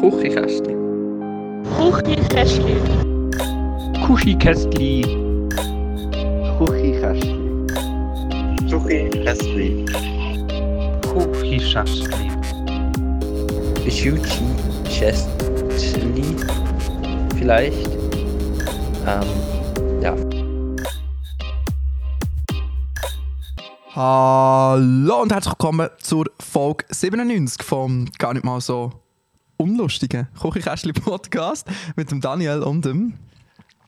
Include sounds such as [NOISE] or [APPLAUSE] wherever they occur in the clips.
Kuchikästli. Kuchikästli. Kuchikästli. Kuchikästli. Kuchikästli. Kuchikästli. Kuchikästli. Vielleicht. Ähm, ja. Hallo und herzlich willkommen zur Folge 97 vom gar nicht mal so unlustigen Küchenkästchen Podcast mit dem Daniel und dem.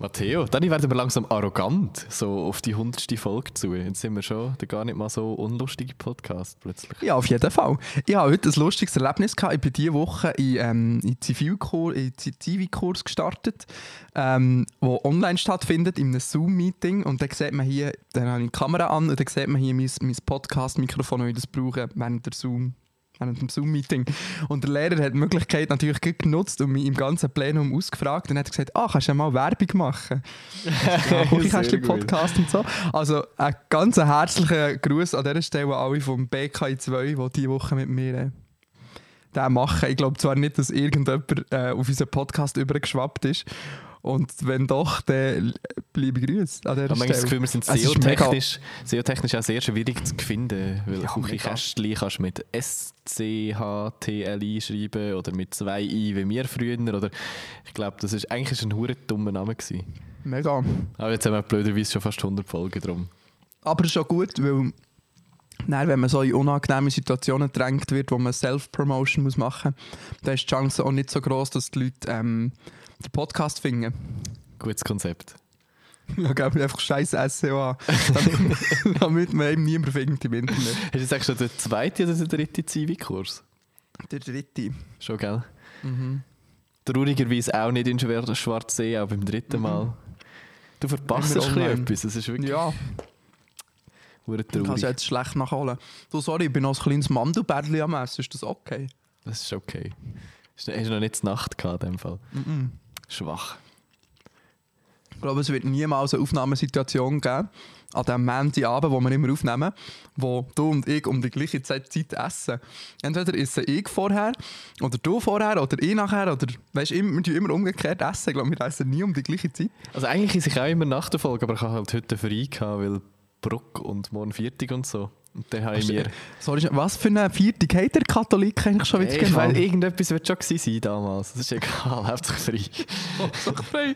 Matteo, dann werden wir langsam arrogant, so auf die hundertste Folge zu. Jetzt sind wir schon der gar nicht mal so unlustige Podcast plötzlich. Ja, auf jeden Fall. Ich habe heute ein lustiges Erlebnis gehabt. Ich bin diese Woche in, ähm, in Zivilkurs, in Zivilkurs gestartet, ähm, wo online stattfindet, in einem Zoom-Meeting. Und dann sieht man hier, dann habe ich die Kamera an und dann sieht man hier mein, mein Podcast-Mikrofon, wie ich das brauche während der Zoom während dem Zoom-Meeting. Und der Lehrer hat die Möglichkeit natürlich gut genutzt und mich im ganzen Plenum ausgefragt. Und hat gesagt, ah, kannst du ja mal Werbung machen? [LAUGHS] ja, Küchenkästchen Podcast und so. Also ein ganz herzlicher Gruß an dieser Stelle an alle vom BKI2, die diese Woche mit mir äh, den machen. Ich glaube zwar nicht, dass irgendjemand äh, auf unseren Podcast übergeschwappt ist. Und wenn doch, dann bleibe Grüße an dieser Ich habe das Gefühl, wir sind SEO-technisch SEO-technisch auch sehr schwierig zu finden, weil Ja, Küchenkästchen kannst du mit S-C-H-T-L-I schreiben oder mit zwei I wie wir früher. Oder ich glaube, das ist eigentlich ist ein hure dummer Name gewesen. Mega. Aber jetzt haben wir blöderweise schon fast 100 Folgen drum. Aber schon gut, weil dann, wenn man so in unangenehme Situationen gedrängt wird, wo man Self-Promotion machen muss, dann ist die Chance auch nicht so groß, dass die Leute ähm, den Podcast finden. Gutes Konzept. [LAUGHS] Ja, geben wir einfach scheiß SEO an, damit, [LAUGHS] damit man eben niemand findet im Internet. Hast du jetzt eigentlich schon den zweiten oder den dritten Zivi-Kurs? Der dritte. Schon, gell? Mhm. Traurigerweise auch nicht in Schwarzsee, auch beim dritten Mal. Du verpasst ein bisschen online. etwas, das ist wirklich Ja, hure ich kann es traurig. jetzt schlecht nachholen. Du, sorry, ich bin noch ein kleines Mandelbärli am Essen. Ist das okay? Das ist okay. Hast du du noch nicht die Nacht gehabt in dem Fall? Mhm. Schwach. Ich glaube, es wird niemals eine Aufnahmesituation geben, an dem Montagabend, wo wir immer aufnehmen, wo du und ich um die gleiche Zeit, Zeit essen. Entweder esse ich vorher, oder du vorher, oder ich nachher, oder weißt, immer, wir immer umgekehrt essen. Ich glaube, wir essen nie um die gleiche Zeit. Also eigentlich ist ich auch immer nach der Folge, aber ich habe halt heute frei gehabt, weil Bruck und morgen Viertig und so. Dann habe ich mir... Sorry, was für eine Viertig hat der Katholik eigentlich schon wieder genau? weil irgendetwas wird schon gewesen sein damals. Das ist egal, [LAUGHS] hauptsächlich frei. so frei.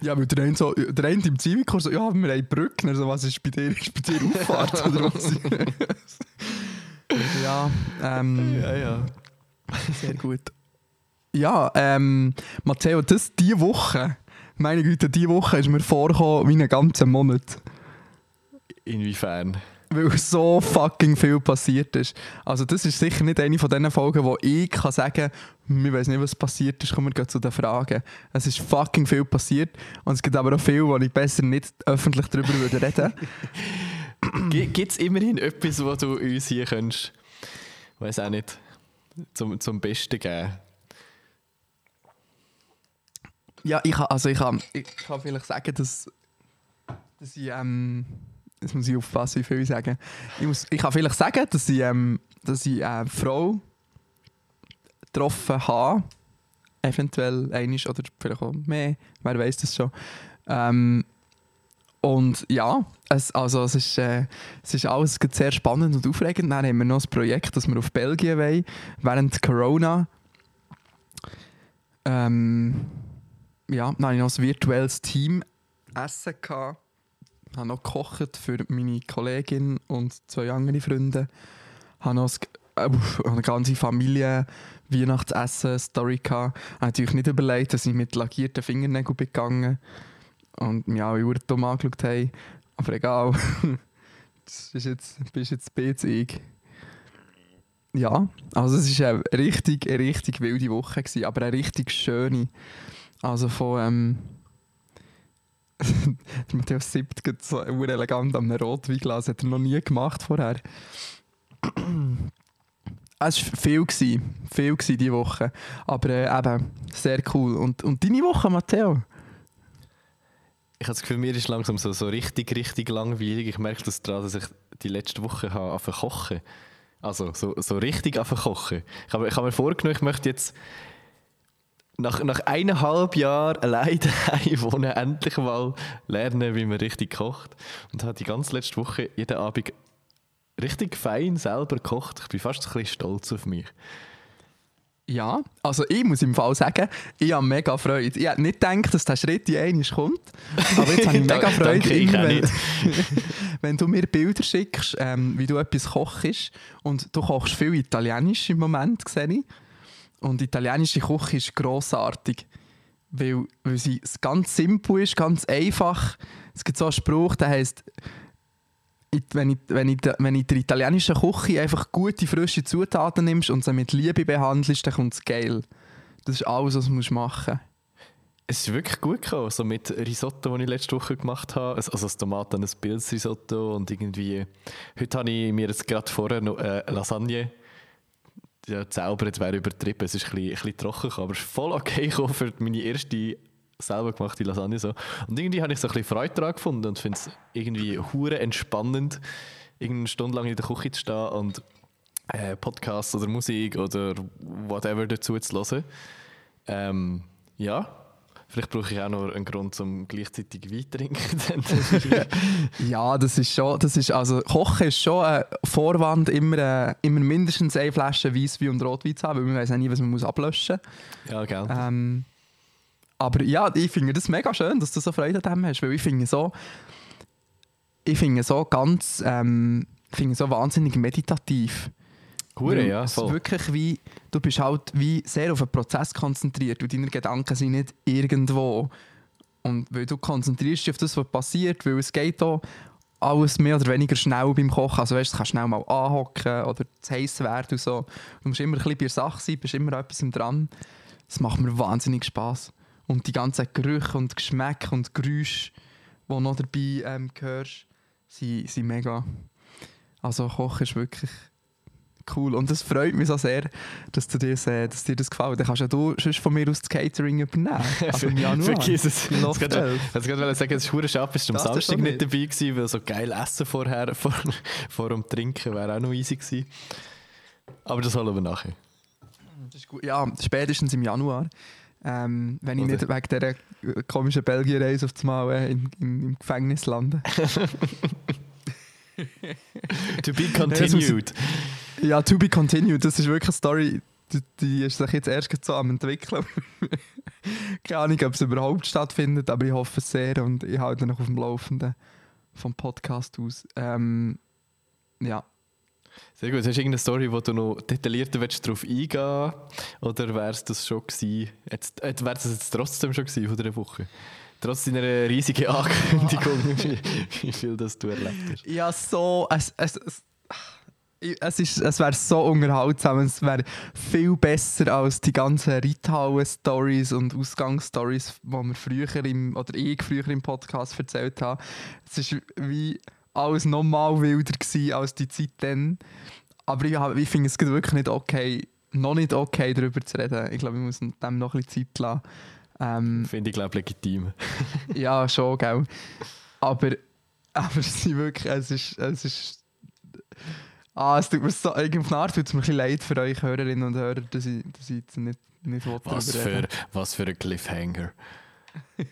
Ja, weil der eine, so, der eine im Zivilkurs so, ja, wir haben Brücken. Also, was ist bei dir? Ist bei dir Auffahrt oder was? [LAUGHS] ja, ähm, Ja, ja. sehr gut. Ja, ähm, Matteo, das diese Woche, meine Güte, diese Woche ist mir vorgekommen wie einen ganzen Monat. Inwiefern? Weil so fucking viel passiert ist. Also das ist sicher nicht eine von diesen Folgen, wo ich kann sagen kann, ich weiß nicht, was passiert ist, kommen wir zu den Fragen. Es ist fucking viel passiert und es gibt aber auch viel, wo ich besser nicht öffentlich darüber würde reden [LAUGHS] Gibt es immerhin etwas, wo du uns hier könntest, weiß auch nicht, zum, zum Besten geben? Ja, ich kann, also ich kann, ich kann vielleicht sagen, dass, dass ich, ähm, jetzt muss ich aufpassen, wie viel ich sage. Ich, muss, ich kann vielleicht sagen, dass ich, ähm, dass ich eine Frau getroffen habe, eventuell einisch oder vielleicht auch mehr, wer weiß das schon. Ähm, und ja, es, also es, ist, äh, es ist alles sehr spannend und aufregend. Dann haben wir noch das Projekt, dass wir auf Belgien wollen, während Corona. Ähm, ja, dann hatte ich noch ein virtuelles Team essen. Gehabt. Habe noch gekocht für meine Kollegin und zwei andere Freunde. Habe noch äh, eine ganze Familie Weihnachtsessen-Story gehabt. Ich habe natürlich nicht überlegt, dass ich mit lackierten Fingernägeln bin gegangen und mich alle Uhr dumm angeschaut haben. Aber egal. [LAUGHS] das ist jetzt, bist jetzt BZig. Ja, also es war eine richtig, richtig wilde Woche, gewesen, aber eine richtig schöne. Also von ähm, Matthäus Siebt geht so elegant am Rotweinglas, hat er noch nie gemacht vorher. [CLEARS THROAT] Es war viel, gewesen, viel gewesen diese Woche, aber äh, eben sehr cool. Und, und deine Woche, Matteo? Ich habe das Gefühl, mir ist langsam so, so richtig, richtig langweilig. Ich merke das daran, dass ich die letzte Woche habe angefangen kochen. Also so, so richtig angefangen kochen. Ich habe, ich habe mir vorgenommen, ich möchte jetzt nach, nach eineinhalb Jahren allein [LAUGHS] daheim wohnen, endlich mal lernen, wie man richtig kocht. Und habe die ganze letzte Woche jeden Abend richtig fein selber gekocht. Ich bin fast ein bisschen stolz auf mich. Ja, also ich muss im Fall sagen, ich habe mega Freude. Ich hätte nicht gedacht, dass der Schritt in einmal kommt, aber jetzt habe ich [LAUGHS] mega Freude, Danke, ich auch wenn, [LAUGHS] wenn du mir Bilder schickst, ähm, wie du etwas kochst und du kochst viel Italienisch im Moment, sehe ich. Und italienische Küche ist grossartig, weil, weil sie ganz simpel ist, ganz einfach. Es gibt so einen Spruch, der ich- wenn, ich, wenn, ich, wenn ich der italienischen Küche einfach gute, frische Zutaten nimmst und sie mit Liebe behandelst, dann kommt es geil. Das ist alles, was du musst machen Es ist wirklich gut gekommen, so mit Risotto, das ich letzte Woche gemacht habe. Also das Tomaten, ein Pilzrisotto und irgendwie... Heute habe ich mir jetzt gerade vorher noch äh, Lasagne ja, zaubert, wäre übertrieben. Es ist ein bisschen, ein bisschen trocken, aber es ist voll okay für meine erste selber gemachte Lasagne. So. Und irgendwie habe ich so ein bisschen Freude daran gefunden und finde es irgendwie hure entspannend, irgendeine Stunde lang in der Küche zu stehen und äh, Podcasts oder Musik oder whatever dazu zu hören. Ähm, ja, vielleicht brauche ich auch noch einen Grund, um gleichzeitig Wein zu trinken. [LAUGHS] [LAUGHS] Ja, das ist schon, das ist, also Kochen ist schon ein Vorwand, immer, äh, immer mindestens eine Flasche Weisswein und Rotwein zu haben, weil man weiß ja nie, was man muss ablöschen muss. ja, gell. Ähm, aber ja, ich finde das mega schön, dass du so Freude an dem hast, weil ich finde so, ich finde so ganz, ähm, finde so wahnsinnig meditativ. Hure, ja, es voll. wirklich wie, du bist halt wie sehr auf den Prozess konzentriert und deine Gedanken sind nicht irgendwo. Und weil du konzentrierst dich auf das, was passiert, weil es geht auch alles mehr oder weniger schnell beim Kochen. Also weißt, du kannst schnell mal anhocken oder zu heiß werden und so. Du musst immer ein bisschen bei der Sache sein, bist immer etwas dran. Das macht mir wahnsinnig Spaß. Und die ganzen Gerüche und Geschmäcke und Geräusche, die noch dabei ähm, hörst, sind, sind mega. Also Kochen ist wirklich cool. Und es freut mich so sehr, dass, du das, äh, dass dir das gefällt. Dann kannst ja du sonst von mir aus das Catering übernehmen. [LAUGHS] Also im Januar. Vergiss es. Ich wollte 11. jetzt gerade sagen, es ist hure schade, bist du am Samstag nicht dabei gewesen, weil so geil Essen vorher, [LAUGHS] vor, vor dem Trinken wäre auch noch easy gewesen. Aber das holen wir nachher. Ja, spätestens im Januar. Ähm, wenn ich Oder- nicht wegen dieser komischen Belgien-Reise auf das Mal äh, in, in, im Gefängnis lande. [LAUGHS] To be continued. Ja, to be continued. Das ist wirklich eine Story, die, die ist sich jetzt erst so am entwickeln. [LAUGHS] Keine Ahnung, ob es überhaupt stattfindet, aber ich hoffe es sehr und ich halte noch auf dem Laufenden vom Podcast aus. Ähm, ja. Sehr gut. Hast du irgendeine Story, wo du noch detaillierter willst, darauf eingehen Oder wäre es das schon gewesen? Jetzt, äh, wäre es jetzt trotzdem schon gewesen von dieser Woche? Trotz deiner riesigen Ankündigung, [LAUGHS] wie, wie viel das du erlebt hast. Ja, so. Es, es, es, es, ist- es wäre so unterhaltsam. Es wäre viel besser als die ganzen Reithauen-Stories und Ausgangsstories, die wir früher im, oder ich früher im Podcast erzählt habe. Es ist wie alles nochmal wilder gewesen als die Zeit dann. Aber ich, ich finde es wirklich nicht okay, noch nicht okay, darüber zu reden. Ich glaube, ich muss dem noch ein bisschen Zeit lassen. Ähm, Finde ich, glaube legitim. [LAUGHS] ja, schon, gell. Aber, aber es ist wirklich, es ist, es ist, ah, es tut mir so, irgendwie auf Art tut es mir ein bisschen leid für euch Hörerinnen und Hörer, dass ich, dass ich jetzt nicht, nicht Was für, was für ein Cliffhanger. [LAUGHS]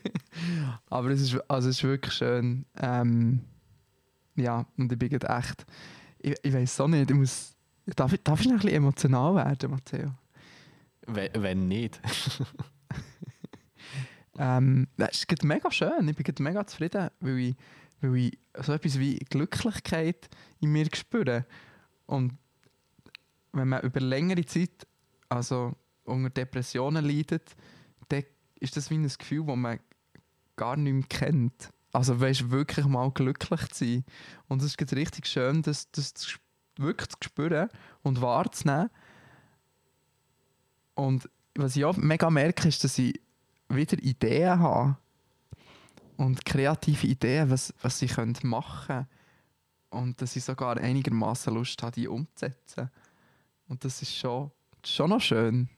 Aber es ist, also es ist wirklich schön. Ähm, ja, und ich bin echt, ich, ich weiß so nicht, ich muss, darf ich, darf ich noch ein bisschen emotional werden, Matteo? Wenn, wenn nicht. [LAUGHS] Ähm, das ist mega schön. Ich bin mega zufrieden, weil ich, weil ich so etwas wie Glücklichkeit in mir spüre. Und wenn man über längere Zeit also unter Depressionen leidet, dann ist das wie ein Gefühl, das man gar nicht mehr kennt. Also weißt wirklich mal glücklich zu sein. Und es ist richtig schön, das, das wirklich zu spüren und wahrzunehmen. Und was ich auch mega merke, ist, dass ich wieder Ideen habe. Und kreative Ideen, was, was ich machen könnte. Und dass ich sogar einigermaßen Lust habe, die umzusetzen. Und das ist schon, schon noch schön.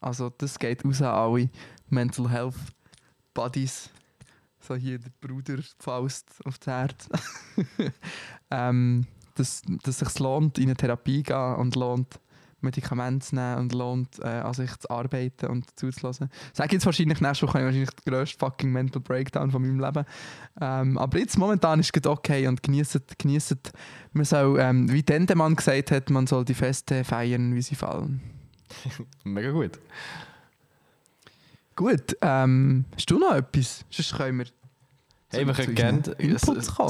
Also das geht raus an alle Mental Health Buddies. So hier der Bruder Faust auf das Herz. [LAUGHS] ähm, dass, dass es sich lohnt, in eine Therapie zu gehen und lohnt, Medikamente zu nehmen und lohnt, äh, an sich zu arbeiten und zuzulassen. Sag jetzt wahrscheinlich nächste Woche habe ich wahrscheinlich den grössten fucking Mental Breakdown von meinem Leben. Ähm, aber jetzt momentan ist es okay und genießt, genießt. Man soll, ähm, wie Dendemann gesagt hat, man soll die Feste feiern, wie sie fallen. [LAUGHS] Mega gut. Gut, ähm, hast du noch etwas? Sonst können wir Hey, wir können gerne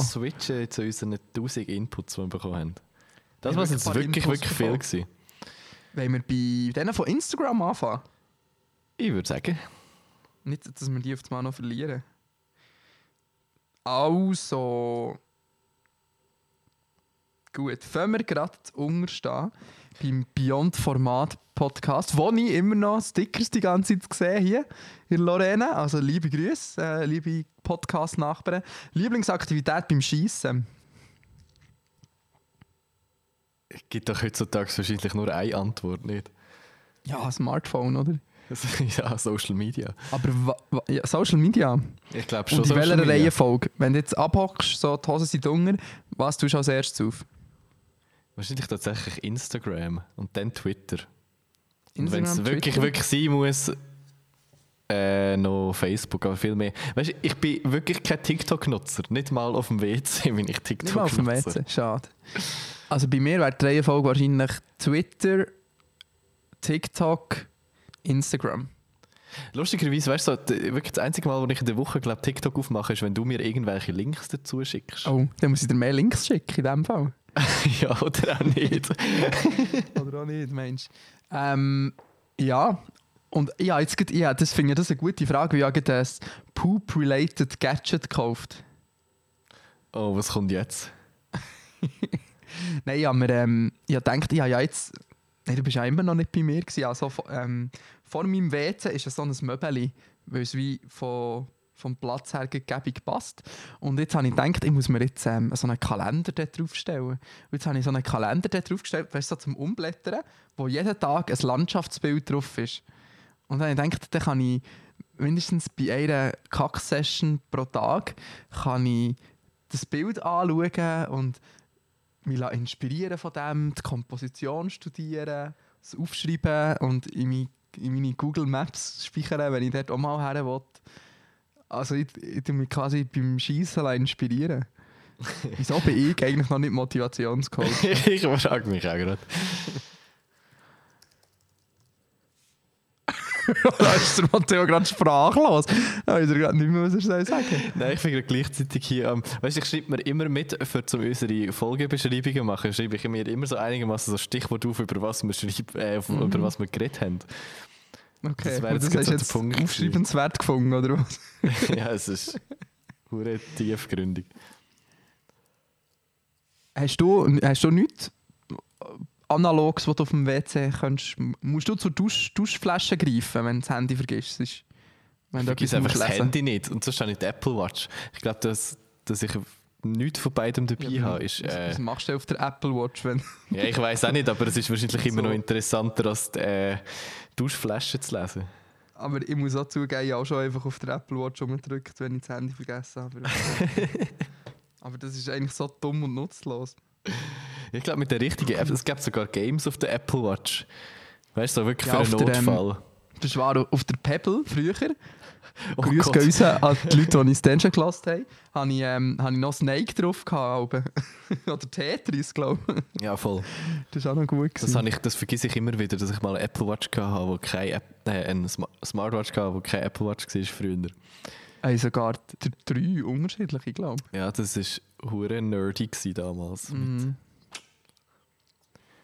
switchen zu unseren 1000 Inputs, die wir bekommen haben. Das war jetzt wirklich, Inputs wirklich viel. Gewesen. Wollen wir bei denen von Instagram anfangen? Ich würde sagen. Nicht, dass wir die auf das Mal noch verlieren. Also. Gut, fangen wir gerade zu unterstehen beim Beyond Format Podcast, wo ich immer noch Stickers die ganze Zeit sehe hier in Lorena. Also liebe Grüße, äh, liebe Podcast-Nachbarn. Lieblingsaktivität beim Schießen. Es gibt doch heutzutage wahrscheinlich nur eine Antwort, nicht? Ja, Smartphone, oder? [LAUGHS] ja, Social Media. Aber ja, Social Media. Ich glaube schon Und in welcher. Reihenfolge? Wenn du jetzt abhockst, so die Hosen sind dunkel, was tust du als erstes auf? Wahrscheinlich tatsächlich Instagram und dann Twitter. Und wenn Instagram, es wirklich, wirklich sein muss, äh, noch Facebook, aber viel mehr. Weißt du, ich bin wirklich kein TikTok-Nutzer. Nicht mal auf dem WC bin ich Nicht mal auf dem TikTok-Nutzer. WC, schade. Also bei mir wäre die Reihenfolge wahrscheinlich Twitter, TikTok, Instagram. Lustigerweise, weißt du, wirklich das einzige Mal, wo ich in der Woche glaub, TikTok aufmache, ist, wenn du mir irgendwelche Links dazu schickst. Oh, dann muss ich dir mehr Links schicken in dem Fall. [LAUGHS] ja, oder auch nicht. [LAUGHS] Oder auch nicht, Mensch. Ähm, ja, und ja, jetzt grad, ja, das finde ich das eine gute Frage, ich habe gerade ein Poop-related Gadget gekauft. oh, was kommt jetzt? [LAUGHS] Nein, ich habe mir ähm, ich habe gedacht, ja, ja, jetzt. Nein, du bist ja immer noch nicht bei mir. Gewesen. Also, vor- ähm, vor meinem WC ist es so ein Möbeli, weil es wie von, vom Platz her gebig passt. Und jetzt habe ich gedacht, ich muss mir jetzt ähm, so einen Kalender draufstellen. Und jetzt habe ich so einen Kalender draufgestellt, weißt du, so zum Umblättern, wo jeden Tag ein Landschaftsbild drauf ist. Und dann habe ich dann kann ich mindestens bei einer Kack-Session pro Tag kann ich das Bild anschauen und mich inspirieren von dem, die Komposition studieren, das aufschreiben und in meine, in meine Google Maps speichern, wenn ich dort auch mal her will. Also ich, ich mich quasi beim Schießen inspirieren. [LAUGHS] Wieso bin ich eigentlich noch nicht Motivationscoach? ich frage mich auch gerade. [LAUGHS] da ist der Matteo gerade sprachlos. Da weiß er gerade nicht mehr, was er soll sagen Nein, ich gerade gleichzeitig hier am. weißt du, ich schreibe mir immer mit, für zum unsere Folgebeschreibungen machen, schreibe ich mir immer so einigermaßen so Stichwort auf, über was wir, schreib, äh, auf- über was wir geredet haben. Okay, Das wäre jetzt das hast jetzt Punkt aufschreibenswert gefunden, oder was? [LAUGHS] ja, es ist hure tiefgründig. Hast du, hast du nichts Analogs, was du auf dem WC kannst? Musst du zur Dusch, Duschflasche greifen, wenn du das Handy vergisst? Ist, wenn Ich du etwas einfach das. Handy nicht und sonst habe ich die Apple Watch. Ich glaube, dass, dass ich nichts von beidem dabei Ja, habe. Ist, was, äh, was machst du auf der Apple Watch, wenn ja, ich weiß auch nicht, aber es ist wahrscheinlich immer So. noch interessanter, als die äh, Duschflasche zu lesen. Aber ich muss auch zugeben, ich habe auch schon einfach auf der Apple Watch umgedrückt, wenn ich das Handy vergessen habe. [LAUGHS] Aber das ist eigentlich so dumm und nutzlos. Ich glaube, mit der richtigen App, es gibt sogar Games auf der Apple Watch. Weißt du, so wirklich Ja, für einen auf der, ähm, Notfall. Das war auf der Pebble früher. Oh Gott. gehen raus an die Leute, die ich Stand schon gelassen haben. Habe ich, ähm, habe ich noch Snake drauf gehabt. [LAUGHS] Oder Tetris, glaube ich. Ja, voll. Das ist auch noch gut. Das, gewesen. habe ich, das vergesse ich immer wieder, dass ich mal eine Apple Watch hatte, wo keine App, äh, eine Sma- Smartwatch hatte, wo keine Apple Watch war früher. Hey, sogar drei unterschiedliche, glaube Ja, das war hure nerdy damals. ich.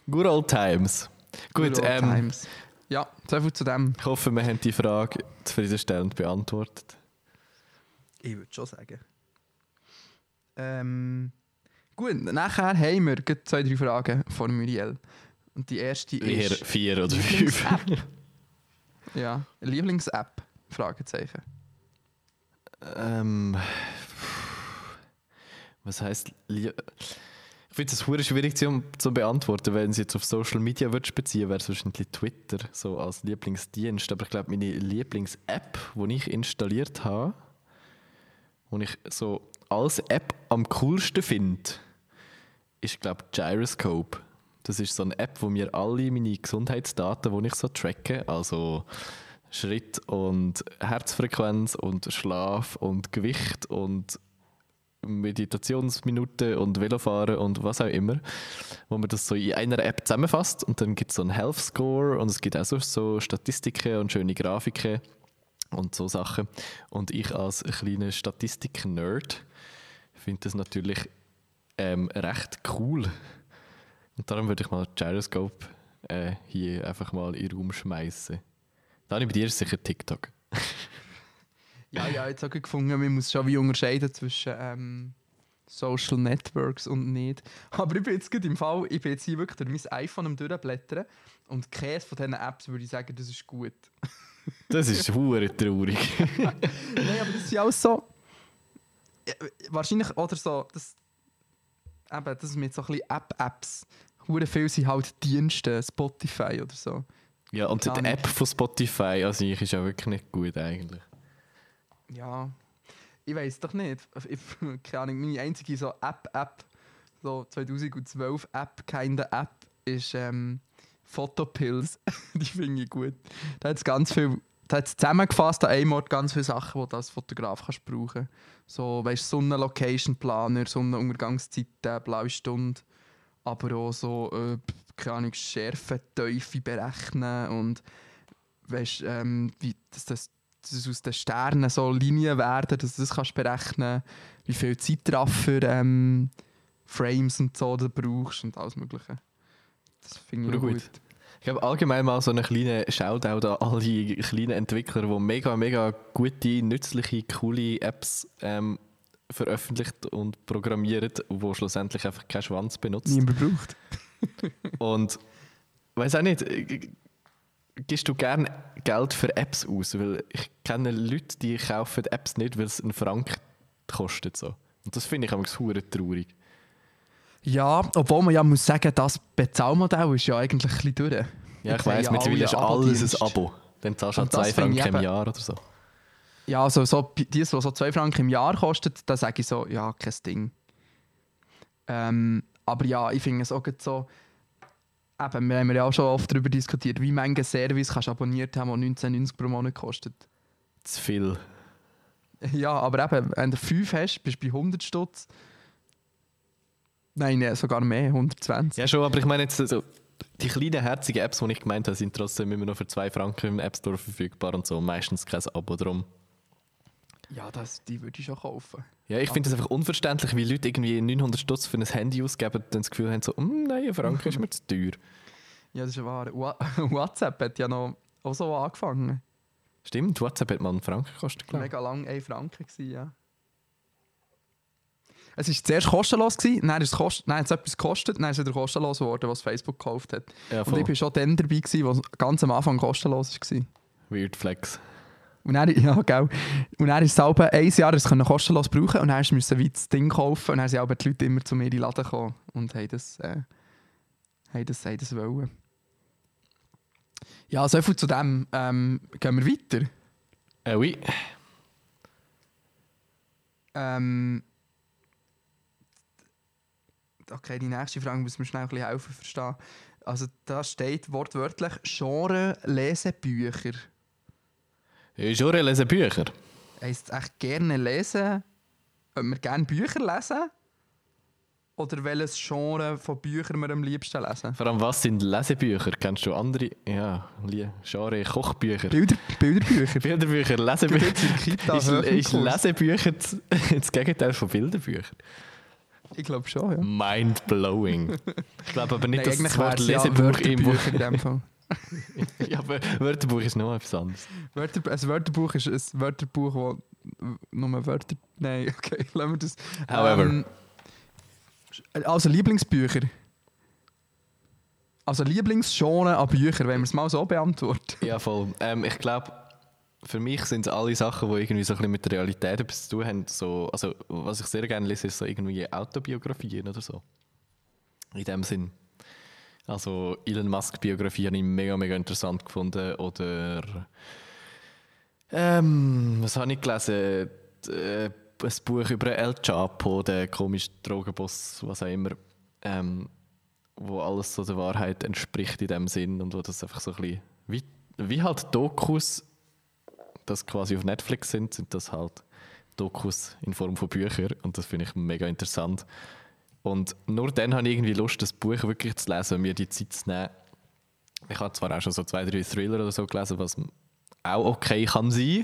Good old times. Gut, Good old ähm, times. Ja, so viel zu dem. ich hoffe, wir haben die Frage zufriedenstellend beantwortet. Ich würde schon sagen. Ähm, gut, nachher haben wir zwei, drei Fragen von Muriel. Und die erste Eher ist... vier oder fünf. [LAUGHS] Ja, Lieblings-App? Fragezeichen. Ähm, was heißt lie- finde es hure schwierig zu, zu beantworten, wenn sie jetzt auf Social Media würdest beziehen, wäre es wahrscheinlich Twitter so als Lieblingsdienst. Aber ich glaube, meine Lieblings-App, die ich installiert habe, die ich so als App am coolsten finde, ist glaube Gyroscope. Das ist so eine App, wo mir alle meine Gesundheitsdaten, die ich so tracke, also Schritt und Herzfrequenz und Schlaf und Gewicht und Meditationsminuten und Velofahren und was auch immer, wo man das so in einer App zusammenfasst und dann gibt es so einen Health Score und es gibt auch so, so Statistiken und schöne Grafiken und so Sachen. Und ich als kleiner Statistik-Nerd finde das natürlich ähm, recht cool. Und darum würde ich mal Gyroscope äh, hier einfach mal in den Raum schmeißen. Dann bei dir ist sicher TikTok. Ja, ja, jetzt habe ich gefunden, man muss schon wie unterscheiden zwischen ähm, Social Networks und nicht. Aber ich bin jetzt gerade im Fall, ich bin jetzt hier wirklich durch mein iPhone am durchblättern und keines von diesen Apps würde ich sagen, das ist gut. [LAUGHS] Das ist hure traurig. [LAUGHS] Nein, aber das sind auch so. Ja, Wahrscheinlich, oder so, das, eben, das ist mit so ein bisschen App-Apps. Hure viel sind halt Dienste, Spotify oder so. Ja, und die App von Spotify an sich ist ja wirklich nicht gut eigentlich. Ja, ich weiß doch nicht. [LAUGHS] Ich, keine Ahnung, meine einzige so App-App, so 2012 App, keine App, ist ähm, Photopills. [LAUGHS] Die finde ich gut. Da hat ganz viel, da hat zusammengefasst an einem Ort ganz viele Sachen, die du als Fotograf kannst brauchen. So, weißt du, Sonnen-Location-Planer, Sonnenuntergangszeiten, blaue Stunde, aber auch so, äh, keine Ahnung, Schärfe, Teufel berechnen und weißt, ähm, wie dass das dass es aus den Sternen so Linien werden, dass du das kannst berechnen wie viel Zeitraffer ähm, Frames und so du brauchst und alles mögliche. Das finde ich gut. gut. Ich habe allgemein mal so einen kleinen Shoutout an alle kleinen Entwickler, die mega, mega gute, nützliche, coole Apps ähm, veröffentlicht und programmieren, die schlussendlich einfach keinen Schwanz benutzen. Niemand braucht. Und weiß auch nicht, gibst du gerne Geld für Apps aus? Weil ich kenne Leute, die kaufen Apps nicht, weil es einen Frank kostet. So. Und das finde ich einfach hure traurig. Ja, obwohl man ja muss sagen, das Bezahlmodell ist ja eigentlich ein bisschen durch. Ja, ich weiss, ja mittlerweile ist alle alles ein. Abo. Dann zahlst du halt Und das zwei finde ich Franken im Jahr oder so. Ja, also so, die, die so 2 Franken im Jahr kostet, da sage ich so, ja, kein Ding. Ähm, aber ja, ich finde es auch so, eben, wir haben ja auch schon oft darüber diskutiert, wie viele Service kannst du abonniert haben, die 19,90 pro Monat kostet. Zu viel. Ja, aber eben, wenn du 5 hast, bist du bei 100 Stutz. Nein, sogar mehr, 120. Ja, schon, aber ich meine jetzt, so, die kleinen herzigen Apps, die ich gemeint habe, sind trotzdem immer noch für zwei Franken im App Store verfügbar und so. Meistens kein Abo drum. Ja, das, die würde ich schon kaufen. Ja, ich finde es einfach unverständlich, wie Leute irgendwie 900 Stutz für ein Handy ausgeben und dann das Gefühl haben, so, «Mm, nein, ein Franken ist mir zu teuer. Ja, das ist wahr. Wa- [LAUGHS] WhatsApp hat ja noch auch so angefangen. Stimmt, WhatsApp hat mal einen Franken gekostet, glaube ich. Mega lang 1 Franken gewesen, ja. Es war zuerst kostenlos, gewesen, dann, ist es kost dann hat es etwas gekostet, dann ist es wieder kostenlos geworden, was Facebook gekauft hat. Ja, Und ich war schon dann dabei, gewesen, wo es ganz am Anfang kostenlos war. Weird Flex. Und dann, [LAUGHS] ja, gell. Und dann ist es halb ein Jahr es können kostenlos brauchen und dann musste ich das Ding kaufen und dann sind aber die Leute immer zu mir in den Laden gekommen und haben das, äh, haben das, haben das wollen. Ja, so viel zu dem. Ähm, gehen wir weiter. Äh, oui. Ähm, okay, die nächste Frage muss mir schnell ein bisschen helfen verstehen. Also da steht wortwörtlich Genre Lesebücher. Schon lesen Bücher. Heisst echt gerne lesen? Ob wir gerne Bücher lesen? Oder welches Genre von Büchern wir am liebsten lesen? Vor allem, was sind Lesebücher? Kennst du andere? Ja, Genre Kochbücher. Bilder, Bilderbücher. [LAUGHS] Bilderbücher, Lesebücher. Kita, Ist, ist Höhenkurs. Lesebücher das, [LAUGHS] das Gegenteil von Bilderbüchern? Ich glaube schon, ja. Mind blowing. Ich glaube aber nicht, Nein, dass das Wort Lesebuch im Wörterbücher in dem Fall. [LAUGHS] Ja, Wörterbuch ist noch etwas anderes. Wörter, ein Wörterbuch ist ein Wörterbuch, wo nur Wörter. Nein, [LAUGHS] okay, lassen wir das. However. Ähm, [LAUGHS] also Lieblingsbücher. Also Lieblingsgenre an Büchern, wenn wir es mal so beantworten. Ja, voll. Ähm, ich glaube, für mich sind es alle Sachen, die irgendwie so ein bisschen mit der Realität etwas zu tun haben. So, also, was ich sehr gerne lese, ist so irgendwie Autobiografien oder so. In dem Sinn. Also Elon Musk-Biografie habe ich mega, mega interessant gefunden. Oder ähm, was habe ich gelesen? Äh, ein Buch über El Chapo, den komischen Drogenboss, was auch immer. Ähm, wo alles so der Wahrheit entspricht in dem Sinn und wo das einfach so ein bisschen, wie, wie halt Dokus, das quasi auf Netflix sind, sind das halt Dokus in Form von Büchern und das finde ich mega interessant. Und nur dann habe ich irgendwie Lust, das Buch wirklich zu lesen und mir die Zeit zu nehmen. Ich habe zwar auch schon so zwei, drei Thriller oder so gelesen, was auch okay kann sein,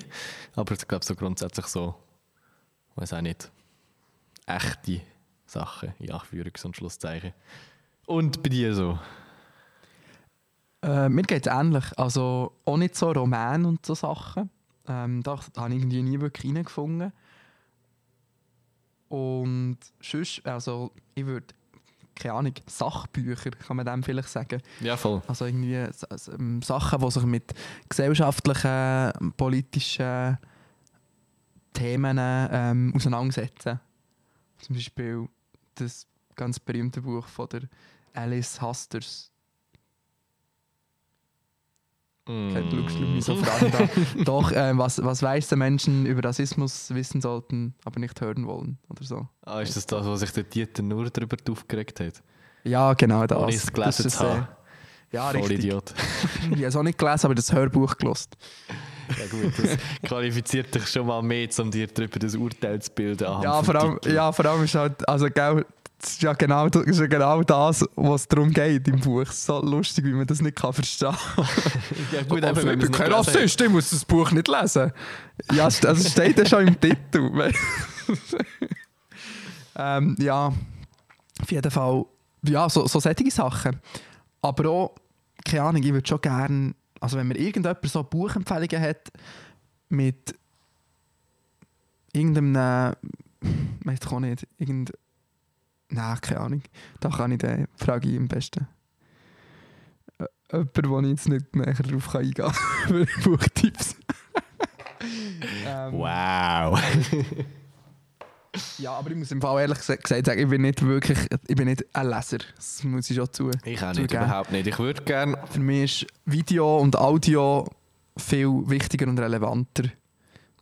aber ich glaube so grundsätzlich so, weiß auch nicht, echte Sachen, in Anführungs- und Schlusszeichen. Und bei dir so? Äh, mir geht es ähnlich. Also auch nicht so Roman und so Sachen. Ähm, da habe ich irgendwie nie wirklich reingefunden. Und sonst, also ich würde, keine Ahnung, Sachbücher, kann man dem vielleicht sagen. Ja, voll. Also irgendwie ähm, Sachen, die sich mit gesellschaftlichen, politischen Themen ähm, auseinandersetzen. Zum Beispiel das ganz berühmte Buch von der Alice Hasters. Du mich so fragend an. Doch, ähm, was, was weiße Menschen über Rassismus wissen sollten, aber nicht hören wollen oder so. Ah, ist das das, was sich der Dieter nur darüber aufgeregt hat? Ja, genau das. Ohne es Das gelesen ist, zu haben. äh, Ja, Voll richtig. Idiot. [LAUGHS] Ich habe es auch nicht gelesen, aber das Hörbuch gelost. Ja gut, das qualifiziert dich schon mal mehr, um dir darüber das Urteil zu bilden. Ja, vor allem, ja, vor allem ist halt, also gell, das ist ja genau, das ist ja genau das, was darum geht im Buch. Es so lustig, wie man das nicht kann verstehen kann. [LAUGHS] ja, gut, ich bin es kein. Rassist, ich muss das Buch nicht lesen. Ja, es- also es steht ja schon im Titel. [LAUGHS] ähm, ja, auf jeden Fall, ja, so, so solche Sachen. Aber auch, keine Ahnung, ich würde schon gerne, also wenn mir irgendjemand so Buchempfehlungen hat mit irgendeinem, [LAUGHS] weiß ich auch nicht, irgend, nein, keine Ahnung, da kann ich den, frage ich am besten. Ä- Jemand, wo ich jetzt nicht näher kann eingehen kann, [LAUGHS] für Buchtipps. [LAUGHS] ähm, Wow. Ja, aber ich muss im Fall ehrlich gesa- gesagt sagen, ich bin nicht wirklich, ich bin nicht ein Leser. Das muss ich schon zu. Ich auch nicht, Zugeben. überhaupt nicht. Ich würde gerne. Für mich ist Video und Audio viel wichtiger und relevanter.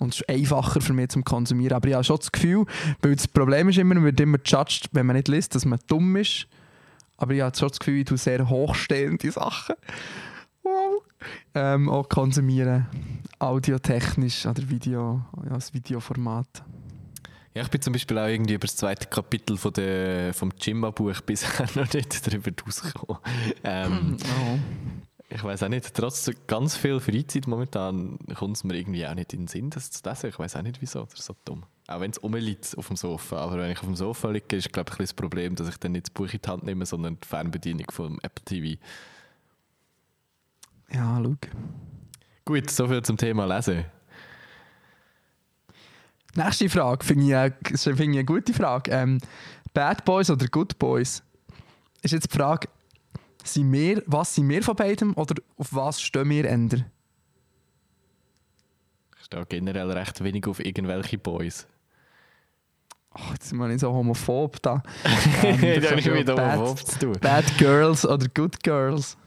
Und es ist einfacher für mich zum Konsumieren. Aber ich habe schon das Gefühl, weil das Problem ist immer, man wird immer judged, wenn man nicht liest, dass man dumm ist. Aber ich habe schon das Gefühl, ich tue sehr hochstehende Sachen. Wow. Ähm, auch konsumieren. Audiotechnisch oder Video, ja, das Videoformat. Ja, ich bin zum Beispiel auch irgendwie über das zweite Kapitel von der, vom Jimba-Buch [LAUGHS] bisher noch nicht darüber rausgekommen. Ähm, Oh. Ich weiß auch nicht, trotz ganz viel Freizeit momentan kommt es mir irgendwie auch nicht in den Sinn, das zu lesen. Ich weiß auch nicht wieso, das ist so dumm. Auch wenn es rumliegt auf dem Sofa. Aber wenn ich auf dem Sofa liege, ist glaube ich das Problem, dass ich dann nicht das Buch in die Hand nehme, sondern die Fernbedienung vom Apple TV. Ja, schau. Gut, soviel zum Thema Lesen. Nächste Frage finde ich, finde ich eine gute Frage. Ähm, Bad Boys oder Good Boys? Ist jetzt die Frage, sind wir, was sind wir von beidem oder auf was stehen wir änder? Ich stehe generell recht wenig auf irgendwelche Boys. Oh, jetzt sind wir nicht so homophob da. [LAUGHS] Ähm, da ja mit Bad- homophob zu tun. Bad Girls oder Good Girls?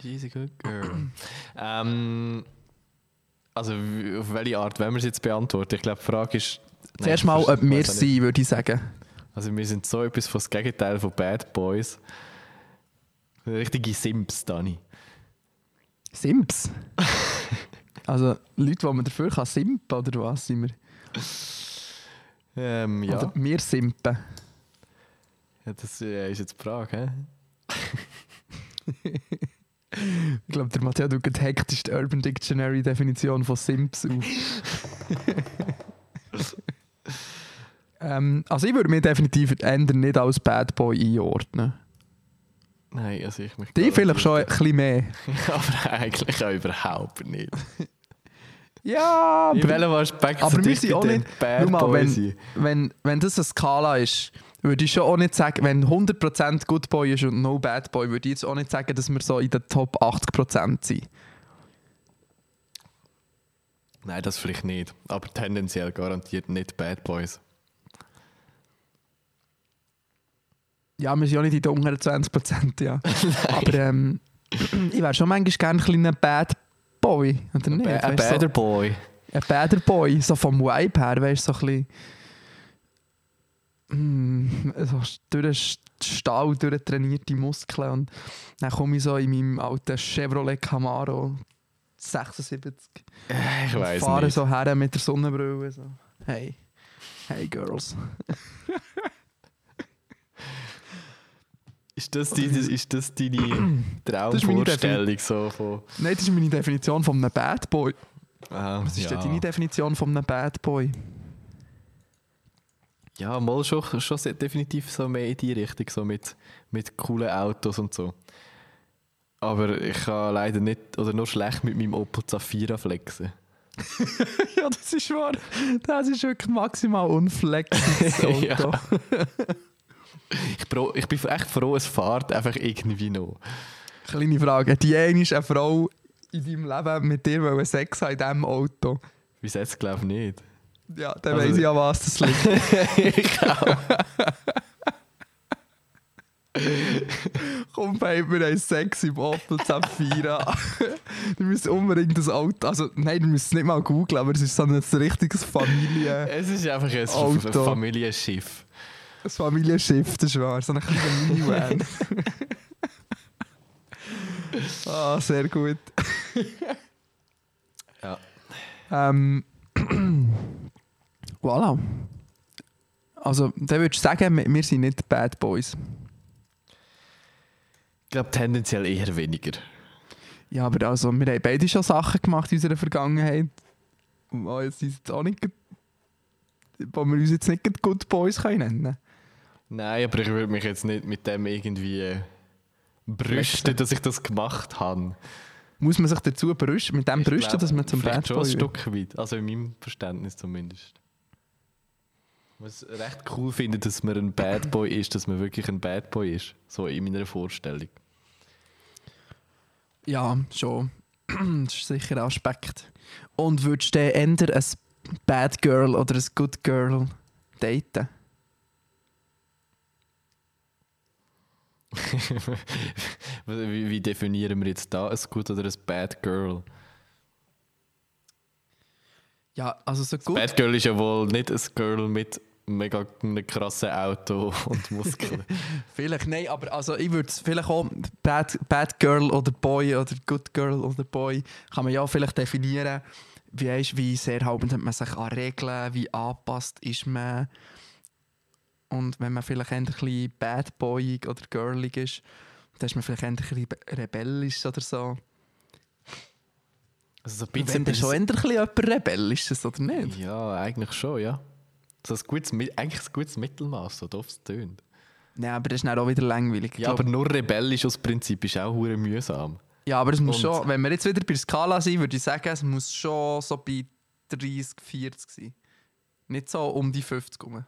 She's a good girl. [CLEARS THROAT] ähm, also, auf welche Art wollen wir es jetzt beantworten? Ich glaube, die Frage ist. Zuerst ich mal, ob wir nicht. sind, würde ich sagen. Also, wir sind so etwas von das Gegenteil von Bad Boys. Richtige Simps, Dani. Simps. [LAUGHS] also Leute, die man dafür kann simpen, oder was sind wir? Ähm, ja. Oder wir simpen. ja, das äh, ist jetzt die Frage. He? [LAUGHS] Ich glaube, der Matteo tut gerade hektisch die Urban Dictionary Definition von Simps auf. [LAUGHS] ähm, also ich würde mich definitiv ändern nicht als Bad Boy einordnen. Nein, also ich mich. Die vielleicht schon ein bisschen mehr. [LAUGHS] Aber eigentlich auch überhaupt nicht. [LAUGHS] Ja, In welchem Aspekt aber wir sind auch nicht... Bad mal, wenn, wenn, wenn das eine Skala ist, würde ich schon auch nicht sagen, wenn 100% Good Boy ist und No Bad Boy, würde ich jetzt auch nicht sagen, dass wir so in den Top 80% sind. Nein, das vielleicht nicht. Aber tendenziell garantiert nicht Bad Boys. Ja, wir sind auch nicht in den unteren 20%, ja. [LAUGHS] Aber ähm, ich wäre schon manchmal gerne ein kleiner Bad Boy, oder nicht? Ba- Ein Bader Boy. So, ein Bader Boy, so vom Vibe her, weißt du, so ein bisschen... mm, so durch den Stahl durchtrainierte Muskeln und dann komme ich so in meinem alten Chevrolet Camaro 76 Ich und weiß fahre nicht. so her mit der Sonnenbrille so. Hey, hey Girls. [LAUGHS] Ist das deine, ist das deine Traumvorstellung so von... Nein, das ist meine Definition von einem Bad Boy. Ah, Was ist ja. denn deine Definition von einem Bad Boy? Ja, mal schon, schon definitiv so mehr in die Richtung, so mit, mit coolen Autos und so. Aber ich kann leider nicht oder nur schlecht mit meinem Opel Zafira flexen. [LAUGHS] ja, das ist wahr. Das ist wirklich maximal [LAUGHS] Auto. Ja. Ich, bro, ich bin echt froh, es fährt einfach irgendwie noch. Kleine Frage. Die eine ist eine Frau in deinem Leben mit dir Sex haben in diesem Auto. Bis jetzt glaube ich nicht. Ja, dann Also- weiss ich ja, was das liegt. ich auch. Komm, Babe, wir haben Sex im Opel Zafira. du musst unbedingt das Auto... Also, nein, du musst es nicht mal googeln, aber es ist so ein richtiges Familie... Es ist einfach ein Auto. Familienschiff. Ein Familienschiff, das ist wahr. So ein kleiner Minivan. [LAUGHS] ah, sehr gut. Ja. Ähm, voilà. Also, dann würdest du sagen, wir sind nicht Bad Boys. Ich glaube tendenziell eher weniger. Ja, aber also, wir haben beide schon Sachen gemacht in unserer Vergangenheit. Oh, jetzt sind jetzt auch nicht, wo wir uns jetzt nicht Good Boys können nennen Nein, aber ich würde mich jetzt nicht mit dem irgendwie äh, brüsten, dass ich das gemacht habe. Muss man sich dazu brüsten, mit dem Ich brüsten, glaub, dass man zum Bad schon Boy ein? Stück weit. Also in meinem Verständnis zumindest. Was ich recht cool finde, dass man ein Bad Boy ist, dass man wirklich ein Bad Boy ist. So in meiner Vorstellung. Ja, schon. das ist sicher ein Aspekt. Und würdest du dann eher ein Bad Girl oder ein Good Girl daten? [LAUGHS] wie, wie definieren wir jetzt da ein Good oder ein Bad Girl? Ja, also so gut. Bad Girl ist ja wohl nicht ein Girl mit mega einem krassen Auto [LAUGHS] und Muskeln. [LAUGHS] Vielleicht, nein, aber also ich würde es vielleicht auch Bad, Bad Girl oder Boy oder Good Girl oder Boy kann man ja vielleicht definieren, wie, weisst, wie sehr haltend man sich an Regeln, wie angepasst ist man. Und wenn man vielleicht ein bisschen Bad Boyig oder Girlig ist, dann ist man vielleicht ein bisschen rebellisch oder so. Also so ein Wenn bisschen, dann schon eher ein bisschen jemand rebellisches, oder nicht? Ja, eigentlich schon, ja. So ein gutes, eigentlich ein gutes Mittelmaß, so doof es tönt. Nein, aber das ist dann auch wieder langweilig. Ja, aber nur rebellisch aus Prinzip ist auch hure mühsam. Ja, aber es muss Und- schon, wenn wir jetzt wieder bei der Skala sind, würde ich sagen, es muss schon so bei 30, 40 sein. Nicht so um die 50 rum.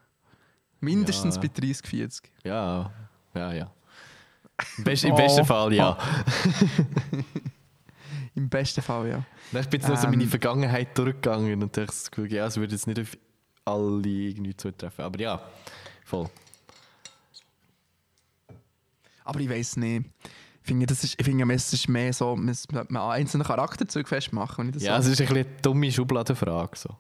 Mindestens Ja. bei 30, 40. Ja, ja, ja. Im, best, im Oh. besten Fall ja. [LAUGHS] Im besten Fall, ja. Ich bin jetzt nur so Ähm. meine Vergangenheit durchgegangen und dachte, das Gefühl, ja, es würde jetzt nicht auf alle irgendwie zutreffen. Aber ja, voll. Aber ich weiß nicht. Ich finde, das ist, ich finde, es ist mehr so, man sollte einzelnen Charakterzügen festmachen. Ja, es so. ist ein bisschen eine dumme Schubladenfrage. So.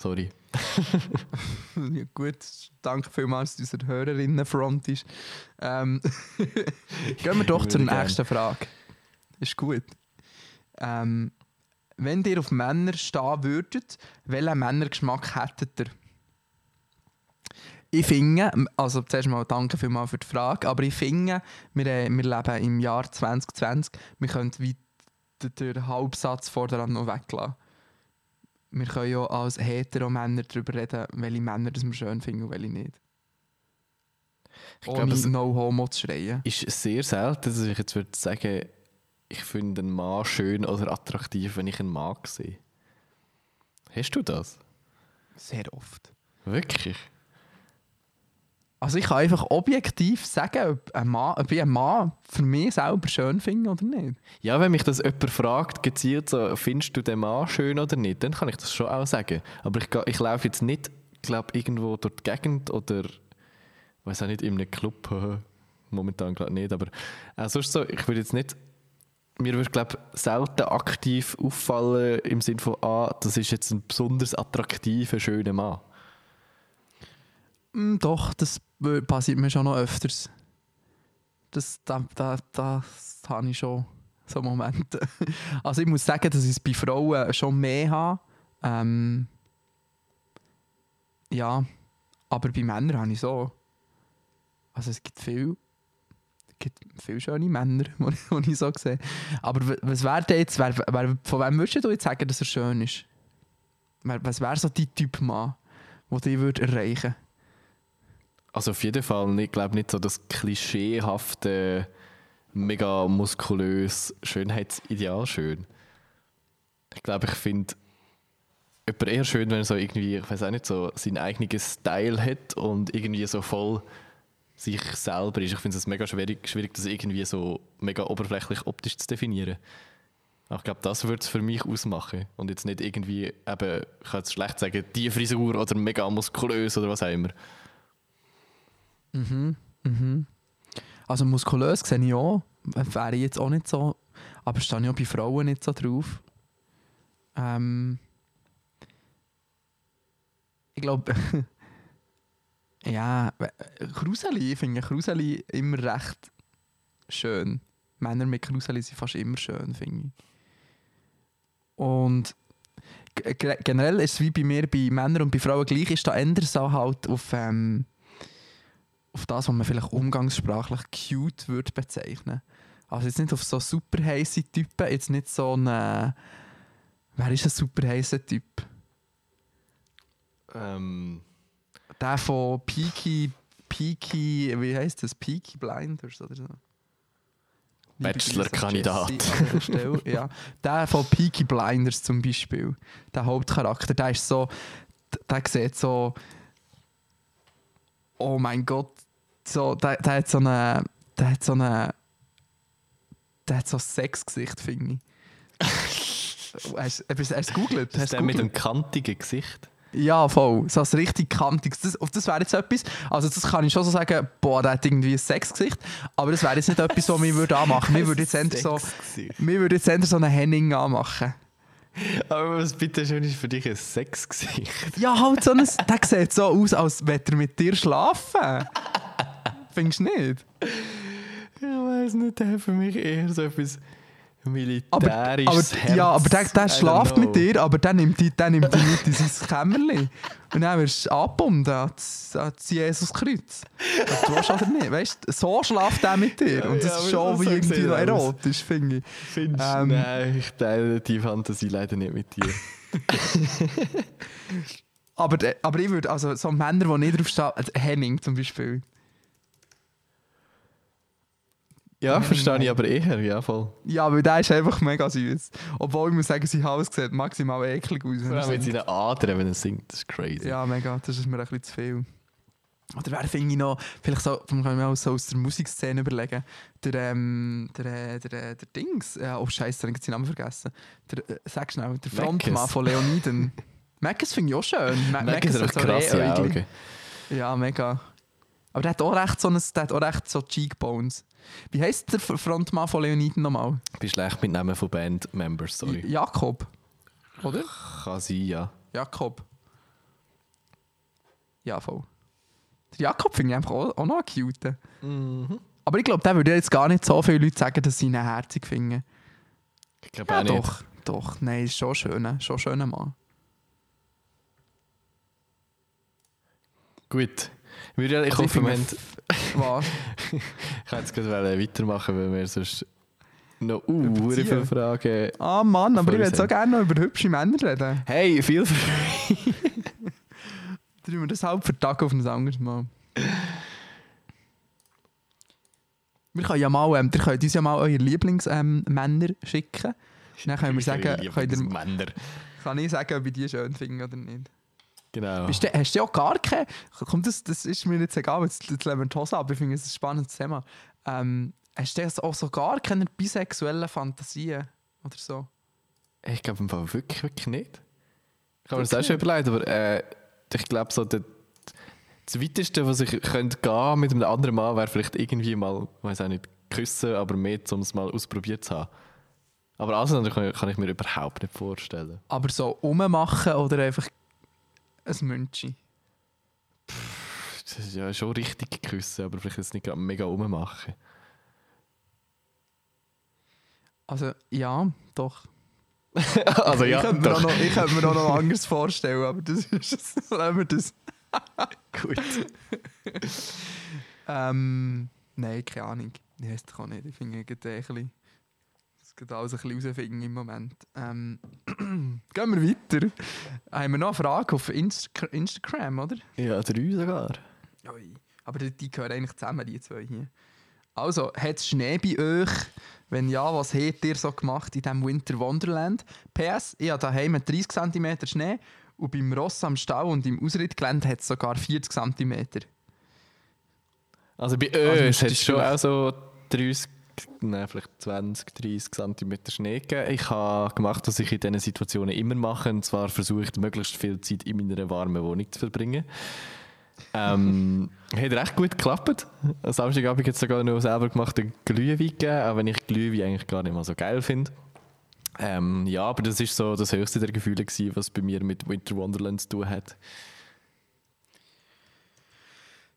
Sorry. [LAUGHS] ja, gut, danke vielmals, dass unser Hörerinnenfront ist. Ähm, [LAUGHS] gehen wir doch zur nächsten Frage. Ist gut. Ähm, wenn ihr auf Männer stehen würdet, welchen Männergeschmack hättet ihr? Ich finde, also zuerst mal danke vielmals für die Frage, aber ich finde, wir, äh, wir leben im Jahr 2020, wir können weiter den Halbsatz voran noch weglassen. Wir können ja als hetero-Männer darüber reden, welche Männer das wir schön finden und welche nicht. Ich Ohne glaube, No-Homo zu schreien. ist sehr selten, dass ich jetzt würde sagen, ich finde einen Mann schön oder attraktiv, wenn ich einen Mann sehe. Hast du das? Sehr oft. Wirklich? Also ich kann einfach objektiv sagen, ob, ein Mann, ob ich einen Mann für mich selber schön finde oder nicht. Ja, wenn mich das jemand fragt, gezielt so, findest du den Mann schön oder nicht, dann kann ich das schon auch sagen. Aber ich, ich laufe jetzt nicht, glaube irgendwo durch die Gegend oder, weiß auch nicht, in einem Club, [LAUGHS] momentan glaube nicht, aber äh, sonst so, ich würde jetzt nicht, mir würde, glaube selten aktiv auffallen im Sinne von, ah, das ist jetzt ein besonders attraktiver, schöner Mann. Mm, doch, das wö- passiert mir schon noch öfters. Das, da, da, das habe ich schon, so Momente. [LAUGHS] Also ich muss sagen, dass ich es bei Frauen schon mehr habe. Ähm, ja, aber bei Männern habe ich so. Also es gibt viel, es gibt viele schöne Männer, [LAUGHS] die ich, so sehe. Aber was wäre jetzt, wer, wer, von wem würdest du jetzt sagen, dass er schön ist? Was wäre so dein Typ Mann, den dich würde erreichen Also auf jeden Fall, ich glaube nicht so das klischeehafte, mega muskulös Schönheitsideal schön. Ich glaube, ich finde jemand eher schön, wenn er so irgendwie, ich weiß auch nicht, so seinen eigenen Style hat und irgendwie so voll sich selber ist. Ich finde es mega schwierig, schwierig, das irgendwie so mega oberflächlich optisch zu definieren. Aber ich glaube, das würde es für mich ausmachen. Und jetzt nicht irgendwie, eben, ich kann jetzt schlecht sagen, die Frisur oder mega muskulös oder was auch immer. Mhm. Mhm. Also muskulös sehe ich auch. Wäre ich jetzt auch nicht so. Aber stehe ich auch bei Frauen nicht so drauf. Ähm, ich glaube, [LAUGHS] ja, Kruseli, ich finde Kruseli immer recht schön. Männer mit Kruseli sind fast immer schön, finde ich. Und generell ist es wie bei mir, bei Männern und bei Frauen gleich, ist da eher so halt auf, ähm, auf das, was man vielleicht umgangssprachlich cute würde bezeichnen. Also jetzt nicht auf so super heiße Typen, jetzt nicht so ein... Äh, wer ist ein super heißer Typ? Ähm, Der von Peaky, Peaky, wie heißt das? Peaky Blinders oder so? Bachelor-Kandidat. Ja. Der von Peaky Blinders zum Beispiel. Der Hauptcharakter, der ist so, der sieht so, oh mein Gott, so, der, der hat so eine, der hat so eine, der hat so ein Sexgesicht, finde ich. hast, [LAUGHS] hast, hast du es Hast ist du der mit dem kantigen Gesicht. Ja, voll. So ein richtig kantiges. Das, das wäre jetzt etwas. Also, das kann ich schon so sagen, boah, der hat irgendwie ein Sexgesicht. Aber das wäre jetzt nicht etwas, was wir würde [LAUGHS] anmachen würden. Wir würden jetzt so, jetzt eher so einen Henning anmachen. Aber was bitte schön ist für dich ein Sexgesicht? Ja, halt so ein. Der sieht so aus, als würde er mit dir schlafen. Findest du nicht? Ich weiß nicht, der hat für mich eher so etwas Aber, militärisches aber, ja, aber der, der schlaft mit dir, aber der nimmt dich, der nimmt dich mit in sein Kämmerchen. Und dann wirst du angebunden an das, das Jesuskreuz. Du willst oder nicht. Weißt so schlaft er mit dir. Und das Ja, ist aber schon so wie irgendwie aus. erotisch, finde ich. Findest du? Ähm, Nein, ich teile die Fantasie leider nicht mit dir. [LAUGHS] Aber, der- aber ich würde, also so Männer, die nicht draufstehen, also Henning zum Beispiel. Ja, verstehe ich aber eher, ja voll. Ja, weil der ist einfach mega süß. Obwohl ich muss sagen, sein Hals sieht maximal eklig aus. Vor allem mit seinen Adern, wenn er singt, das ist crazy. Ja, mega, das ist mir ein bisschen zu viel. Oder wer finde ich noch, vielleicht so, kann mir auch so aus der Musikszene überlegen, der, ähm, der, äh, der, äh, der Dings, ja, oh Scheiße, ich habe seinen Namen vergessen. Der, äh, sag schnell, der Frontmann von Leoniden. [LAUGHS] Mackes finde ich auch schön. Hat hat einfach so krasse Rehäugli. Augen. Ja, mega. Aber der hat auch recht so, ein, der hat auch recht so Cheekbones. Wie heisst der Frontmann von Leoniden nochmal? Ich bin schlecht mit Namen von Bandmembers, sorry. Jakob. Oder? Kann sein, ja. Jakob. Ja, voll. Der Jakob finde ich einfach auch, auch noch einen cute. Mhm. Aber ich glaube, der würde jetzt gar nicht so viele Leute sagen, dass sie ihn herzig finden. Ich glaube Ja, auch nicht. doch. Doch, nein, ist schon schön. Schon schöner Mann. Gut. Wir, ich Also hoffe, wir haben, [LAUGHS] Was? ich kann jetzt gerade weitermachen, weil wir sonst noch uh, viele Fragen. Ah Mann, aber ich würde so gerne noch über hübsche Männer reden. Hey, viel frei. Tun wir das halb für Tag auf ein anderes Mal. Wir können ja mal, ähm, ihr könnt uns ja mal eure Lieblingsmänner ähm, Männer schicken. Dann können wir sagen, könnt ihr, kann ich sagen, ob ich die schön finde oder nicht. Genau. Bist du, hast du auch gar keine. Komm, das, das ist mir jetzt egal, jetzt, jetzt lassen wir die Hose ab. Ich finde es ein spannendes Thema. Ähm, hast du auch so gar keine bisexuellen Fantasien oder so? Ich glaube im Fall wirklich, wirklich nicht. Ich habe mir das auch schon überlegt, aber äh, ich glaube so, der, das Weiteste, was ich könnte gehen mit einem anderen Mann, wäre vielleicht irgendwie mal, ich weiß auch nicht, küssen, aber mehr, um es mal ausprobiert zu haben. Aber alles andere kann, kann ich mir überhaupt nicht vorstellen. Aber so rummachen oder einfach ein Münchi? Das ist ja schon richtig küssen, aber vielleicht jetzt nicht gerade mega rummachen. Also, ja, doch. [LAUGHS] also ja, ich könnte mir, auch doch. noch, ich könnte mir auch noch anders vorstellen, aber das ist. Lassen wir das. [LAUGHS] Gut. Ähm, nein, keine Ahnung. Ich weiß es auch nicht. Ich finde es ein bisschen. Das geht alles ein bisschen rausfinden im Moment. Ähm, [CLEARS THROAT] gehen wir weiter. Haben wir noch eine Frage auf Insta Instagram, oder? Ja, drei sogar. Ui. Aber die, die gehören eigentlich zusammen, die zwei hier. Also, hat es Schnee bei euch? Wenn ja, was habt ihr so gemacht in diesem Winter Wonderland? PS, ich habe daheim 30 cm Schnee und beim Ross am Stau und im Ausrittgelände hat es sogar 40 cm. Also bei Also uns das hat es schon schon- auch so 30, vielleicht 20, 30 cm Schnee gegeben. Ich habe gemacht, was ich in diesen Situationen immer mache, und zwar versucht, möglichst viel Zeit in meiner warmen Wohnung zu verbringen. Ähm, [LAUGHS] hat recht gut geklappt. Am Samstagabend hat es sogar noch selber gemachten Glühwein gegeben, auch wenn ich Glühwein eigentlich gar nicht mal so geil finde. Ähm, ja, aber das ist so das höchste der Gefühle gewesen, was bei mir mit Winter Wonderland zu tun hat.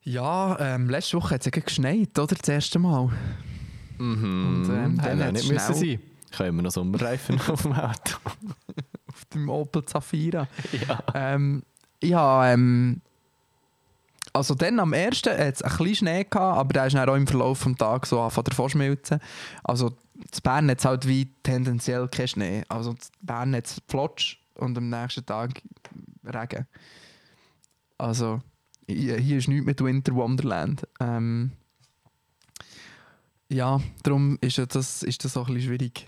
Ja, ähm, letzte Woche hat es ja geschneit, oder? Das erste Mal. Mhm. Und, ähm, dann Hätte nicht müssen sein. Habe immer noch Sommerreifen [LAUGHS] auf dem Auto. Auf dem Opel Zafira. ja. Ähm, ja, ähm, also dann am ersten hat es ein bisschen Schnee gehabt, aber der ist dann auch im Verlauf des Tages so angefangen davon schmelzen. Also in Bern hat es halt wie tendenziell keinen Schnee. Also in Bern hat es Flotsch und am nächsten Tag Regen. Also hier hier ist nichts mit Winter Wonderland. Ähm, ja, darum ist ja das, ist das auch ein bisschen schwierig.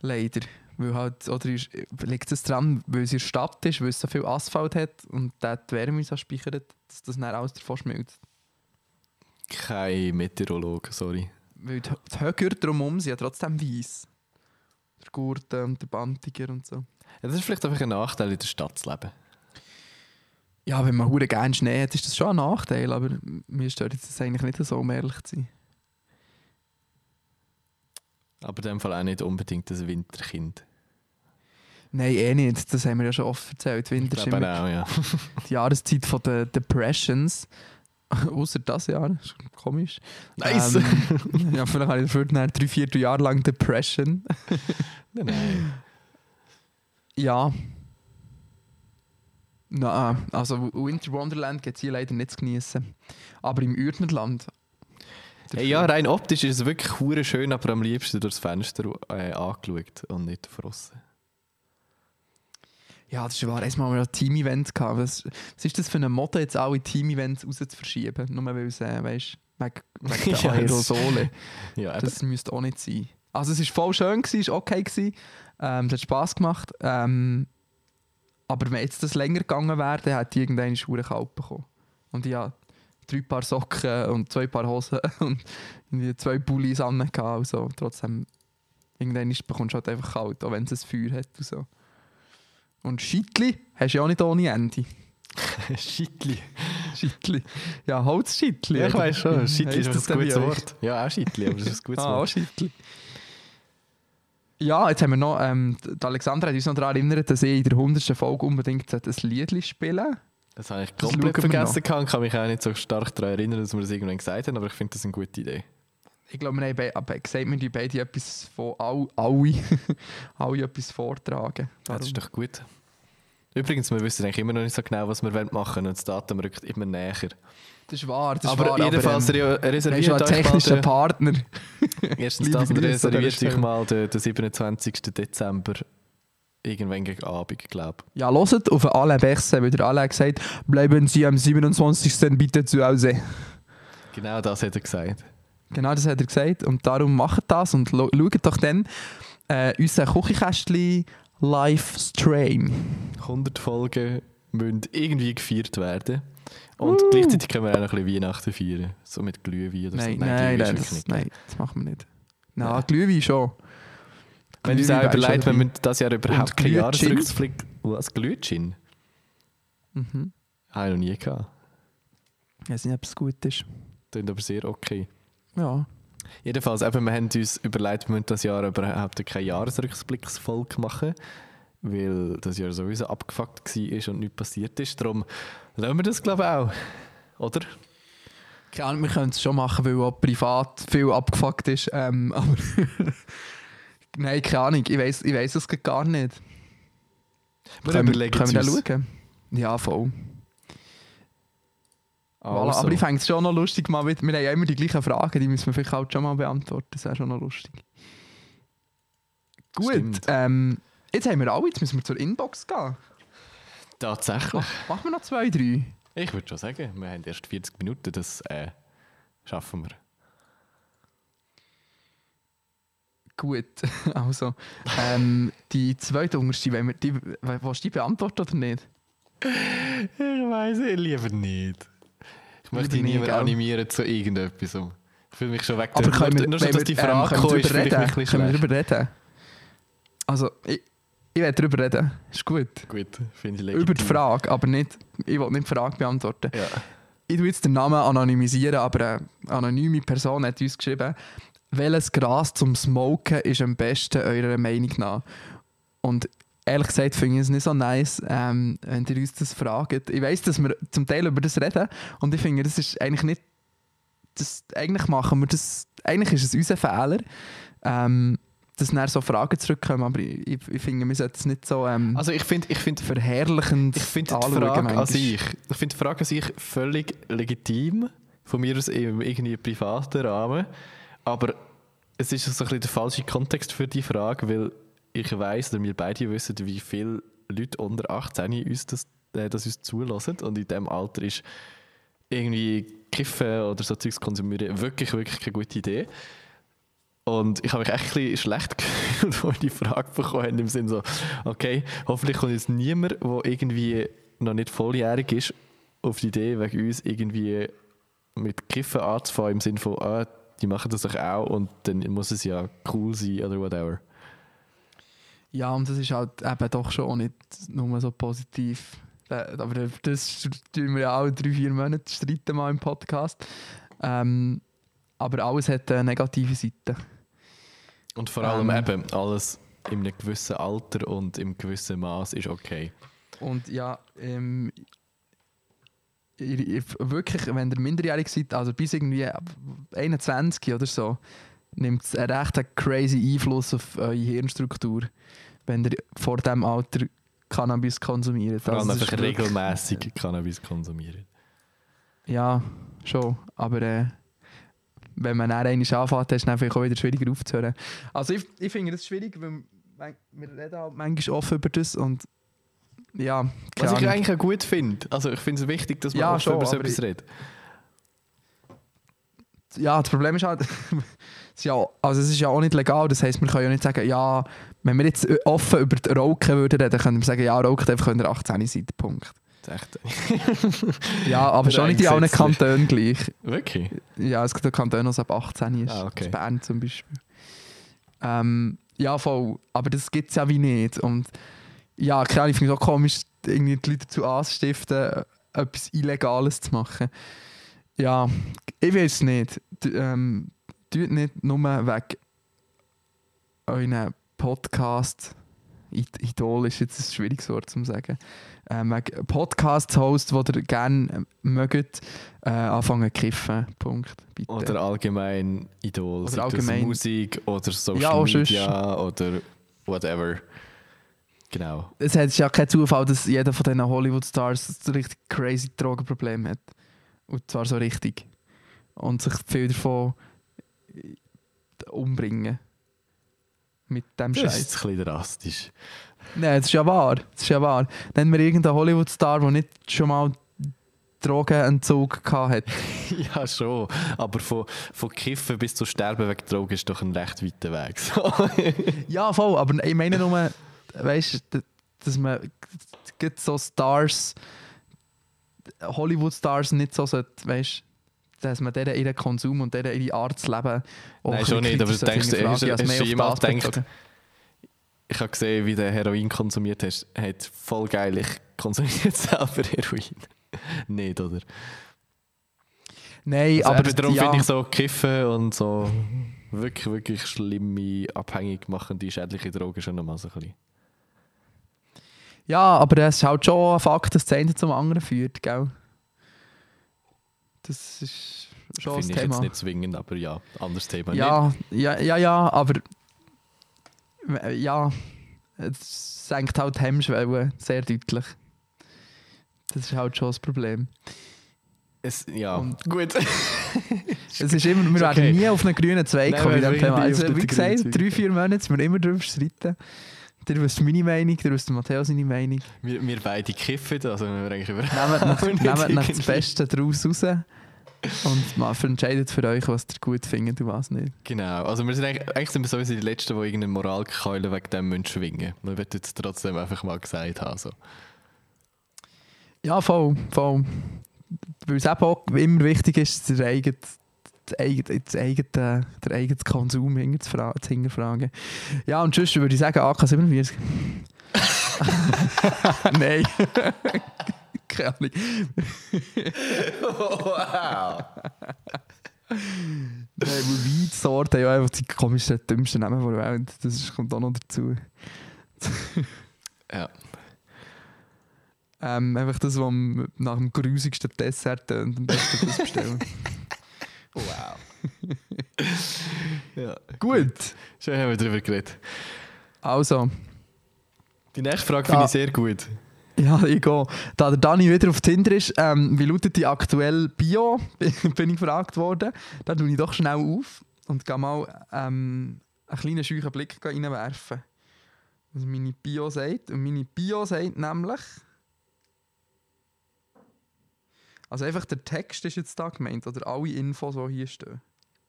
Leider. Weil halt, oder ist, liegt es daran, weil es in der Stadt ist, weil es so viel Asphalt hat und dort die Wärme so speichert, dass das dann alles davon schmilzt. Kein Meteorologe, sorry. Weil die, die Höcker drumherum sind ja trotzdem weiss. Der Gurten und der Bantiger und so. Ja, das ist vielleicht einfach ein Nachteil, in der Stadt zu leben. Ja, wenn man hure gerne Schnee hat, ist das schon ein Nachteil, aber mir stört jetzt das eigentlich nicht so, um ehrlich zu sein. Aber in dem Fall auch nicht unbedingt ein Winterkind. Nein, eh nicht. Das haben wir ja schon oft erzählt. Winter Ich ist glaube immer auch, ja. [LAUGHS] die Jahreszeit von der Depressions. [LAUGHS] Außer das Jahr, das ist komisch. Nice! Ähm, [LAUGHS] ja, vielleicht habe ich dafür drei, vier Jahre lang Depression. nein, nein. Ja. Na, also Winter Wonderland geht es hier leider nicht zu genießen. Aber im Uertnerland. Hey, ja, rein optisch ist es wirklich schön, aber am liebsten durchs Fenster äh, angeschaut und nicht draussen. Ja, das ist wahr. Erstmal haben wir ja Team-Events gehabt. Was, was ist das für eine Mode, jetzt alle Team-Events raus zu verschieben? Nur weil es, äh, weißt wegen, wegen der [LAUGHS] Ja, Aerosole. [LAUGHS] Ja. Das müsste auch nicht sein. Also es war voll schön, es war okay. Gewesen. Ähm, es hat Spass gemacht. Ähm, aber wenn jetzt das länger gegangen wäre, dann hätte ich irgendeine Schuhe kalt bekommen. Und hatte drei Paar Socken und zwei Paar Hosen [LAUGHS] und irgendwie zwei Pullis an. Und so. Trotzdem, irgendwann bekommst du halt einfach kalt, auch wenn es ein Feuer hat. Und, so. und Schittli hast du ja auch nicht ohne Ende. [LAUGHS] Schittli. Schittli. Ja, Holzschittli. Ja, ich weiß schon. Schittli ist das ein gutes bei euch? Wort. Ja, auch Schittli, aber das ist ein gutes Ah, auch Wort. Schittli. Ja, jetzt haben wir noch, ähm, Alexandra hat uns noch daran erinnert, dass ich in der 100. Folge unbedingt ein Lied spielen Das habe ich komplett vergessen und kann mich auch nicht so stark daran erinnern, dass wir das irgendwann gesagt haben, aber ich finde das eine gute Idee. Ich glaube, wir haben gesagt, wir die beide etwas von all, alle, [LAUGHS] alle etwas vortragen. Ja, das ist Darum- doch gut. Übrigens, wir wissen eigentlich immer noch nicht so genau, was wir machen wollen und das Datum rückt immer näher. das ist wahr, das ist aber wahr. jedenfalls aber, ähm, haben schon reserviert euch mal technischen den, Partner. [LAUGHS] erstens das und reserviert euch mal den, den 27. Dezember irgendwann gegen Abend, glaube Ja, hört auf Alain Bechse, weil der Alain gesagt, bleiben Sie am 27. bitte zu Hause. ich. Genau das hat er gesagt. Genau das hat er gesagt. Und darum macht das und schaut doch dann äh, unseren Küchenkästchen Livestream. 100 Folgen müssen irgendwie gefeiert werden. Und gleichzeitig können wir auch noch ein bisschen Weihnachten feiern. So mit Glühwein oder Nein, so. nein, nein, ist das, nein, das machen wir nicht. Nein, Nein. Glühwein schon. Wenn Glühwein auch überlegt, wenn wir das Jahr überhaupt keinen? Jahresrückblick... Was? Glühgin? Mhm. Habe ich noch nie gehabt. Ich weiß nicht, ob es gut ist. Klingt aber sehr okay. Ja. Jedenfalls, eben, wir haben uns überlegt, wir müssen das Jahr überhaupt keine Jahresrückblicksfolge machen, weil das Jahr sowieso abgefuckt war und nichts passiert ist. Darum lassen wir das, glaube ich, auch. oder? Keine Ahnung, wir können es schon machen, weil auch privat viel abgefuckt ist. Ähm, [LAUGHS] aber Nein, keine Ahnung. Ich weiß ich weiss es gar nicht. Wir können, überlegen können wir uns. schauen? Ja, voll. Also. Aber ich fände es schon noch lustig, mal mit, wir haben ja immer die gleichen Fragen, die müssen wir vielleicht auch schon mal beantworten. Das wäre schon noch lustig. Gut, ähm, jetzt haben wir alle, jetzt müssen wir zur Inbox gehen. Tatsächlich. Mach, machen wir noch zwei, drei? Ich würde schon sagen, wir haben erst 40 Minuten, das äh, schaffen wir. Gut, [LAUGHS] also ähm, die zweite unterste, wenn wir die, willst du die beantworten oder nicht? Ich weiß es lieber nicht. Ich möchte dich niemand animieren zu irgendetwas. Ich fühle mich schon weg. Aber können wir, nur schon, dass die ähm, Frage wir kommt, Können wir darüber reden? Also, ich, ich will darüber reden. Ist gut. Gut, finde ich legitim. Über die Frage, aber nicht, ich will nicht die Frage beantworten. Ja. Ich tue jetzt den Namen anonymisieren, aber eine anonyme Person hat uns geschrieben, welches Gras zum Smoken ist am besten eurer Meinung nach? Und ehrlich gesagt finde ich es nicht so nice, ähm, wenn ihr uns das fragt. Ich weiß, dass wir zum Teil über das reden und ich finde, das ist eigentlich nicht. Das, eigentlich machen wir das. Eigentlich ist es unser Fehler, ähm, dass dann so Fragen zurückkommen, aber ich, ich, ich finde, wir sollten es nicht so ähm, Also ich finde, ich finde, verherrlichend ich finde die Frage an sich, ich finde die Frage an sich völlig legitim, von mir aus im irgendwie privaten Rahmen, aber es ist so ein bisschen der falsche Kontext für die Frage, weil ich weiß oder wir beide wissen, wie viele Leute unter 18 uns das, äh, das uns zulassen und in diesem Alter ist irgendwie Kiffen oder so Zeugs konsumieren wirklich, wirklich keine gute Idee. Und ich habe mich echt ein schlecht [LAUGHS] gefühlt, als ich die Frage bekommen habe, im Sinne so, okay, hoffentlich kommt jetzt niemand, der irgendwie noch nicht volljährig ist, auf die Idee, wegen uns irgendwie mit Kiffen anzufangen, im Sinne von, ah, die machen das doch auch und dann muss es ja cool sein oder whatever. Ja, und das ist halt eben doch schon auch nicht nur so positiv. Äh, Aber das tun wir ja auch drei, vier Monate streiten mal im Podcast. Ähm, aber alles hat eine negative Seite. Und vor allem Ähm. eben, alles in einem gewissen Alter und im gewissen Maß ist okay. Und ja, ähm, wirklich, wenn ihr minderjährig seid, also bis irgendwie 21 oder so, nimmt es einen recht crazy Einfluss auf eure Hirnstruktur, wenn ihr vor diesem Alter Cannabis konsumiert. Vor allem Also es ist einfach regelmäßig Cannabis konsumieren. Ja, schon. Aber äh, wenn man dann einmal anfängt, ist es vielleicht auch wieder schwieriger aufzuhören. Also ich, ich finde das schwierig, weil wir reden halt manchmal offen über das und ja, Was ich eigentlich auch gut finde. Also ich finde es wichtig, dass man Ja, schon, über so etwas redet. ja, das Problem ist halt, [LAUGHS] es ja, also es ist ja auch nicht legal. Das heisst, wir können ja nicht sagen, ja, wenn wir jetzt offen über das Rauchen würden reden, können wir sagen, ja, rauchen einfach, wenn ihr 18 seid, Punkt. Das ist echt. [LAUGHS] Ja, aber schon nicht in allen. Kantonen gleich. Wirklich? Ja, es gibt auch Kantone, was ab 18 ist. Ah, okay. Das Bern zum Beispiel. Ähm, ja, voll. Aber das gibt es ja wie nicht. Und ja, klar, ich finde es auch komisch, irgendwie die Leute dazu anzustiften, etwas Illegales zu machen. Ja, ich weiß es nicht. D ähm, tut nicht nur wegen euren Podcast. Id- Idol ist jetzt ein schwieriges Wort zu sagen. Ähm, wegen Podcast-Host, die ihr gerne mögt, äh, anfangen zu kiffen. Punkt. Bitte. Oder allgemein Idol, Oder allgemein- Musik oder Social Ja. Media oder whatever. Genau. es ist ja kein Zufall, dass jeder von diesen Hollywood-Stars ein richtig crazy Drogenproblem hat. Und zwar so richtig. Und sich viel davon umbringen. Mit dem Das Scheiß. ist ein bisschen drastisch. Nein, das ist ja wahr. Das ist ja wahr. Nennen wir irgendeinen Hollywood-Star, der nicht schon mal Drogenentzug gehabt hat. [LAUGHS] ja, schon. Aber von, von Kiffen bis zu Sterben wegen Drogen ist doch ein recht weiter Weg. [LAUGHS] Ja, voll. Aber ich meine nur, weißt du, dass man gibt so Stars, Hollywood-Stars nicht so sollte, weißt dass man deren ihren Konsum und deren ihre Art zu leben auch Nein, ein schon nicht, aber kritisch denkst du, hinterfragen, hast du- hast du das gedacht, bezogen. Ich habe gesehen, wie der Heroin konsumiert hast. Hat voll geil, ich konsumiere [LAUGHS] selber Heroin. nicht, oder? Nein, Also aber darum ja, finde ich so Kiffen und so wirklich, wirklich schlimme, abhängig machende, schädliche Drogen schon nochmal so ein bisschen. Ja, aber es ist halt schon ein Fakt, dass das eine zum anderen führt, gell? Das ist schon ein Finde ich Thema. jetzt nicht zwingend, aber ja, anderes Thema. Ja, ja, ja, ja, aber ja, es senkt halt die Hemmschwelle sehr deutlich. Das ist halt schon das Problem. Es, ja. Und- gut. [LAUGHS] Es ist immer, wir Ist werden okay. nie auf einen grünen Zweig kommen wir diesem Thema. Also, wie gesagt, drei, vier Monate sind wir immer drüber streiten. Ihr wisst meine Meinung, ihr wisst Matteo seine Meinung. wir, wir beide kiffen, also wir eigentlich über. Nehmt nach, [LAUGHS] nach das. Beste daraus raus und mal entscheidet für euch, was ihr gut findet und was nicht. Genau, also wir sind eigentlich, eigentlich sind wir sowieso die Letzten, die irgendeine Moralkeule wegen dem müssen schwingen Wir wollen jetzt trotzdem einfach mal gesagt haben. So. Ja, voll, voll. Weil es eben auch immer wichtig ist, der eigene, das eigene, das eigene, der eigene Konsum hinterfragen. Ja, und sonst würde ich sagen, AK47. [LAUGHS] Nein. [LAUGHS] Keine Ahnung. wow! Nein, weil Weinsorten ja einfach die komischen, dümmsten Namen der Welt. Das ist- kommt auch noch dazu. Ja. Ähm, einfach das, was nach dem grusigsten Dessert tönt, am besten das bestellen. [LAUGHS] Wow. ja. Gut, Schön haben wir darüber geredet. also. Die nächste Frage finde ich sehr gut. Ja, ich gehe. Da der Dani wieder auf Tinder ist, ähm, wie lautet die aktuelle Bio, [LAUGHS] bin ich gefragt worden. Da tue ich doch schnell auf und gehe mal ähm, einen kleinen scheuchen Blick reinwerfen. Was meine Bio sagt. Und meine Bio sagt nämlich... Also einfach der Text ist jetzt da gemeint, oder alle Infos, die hier stehen.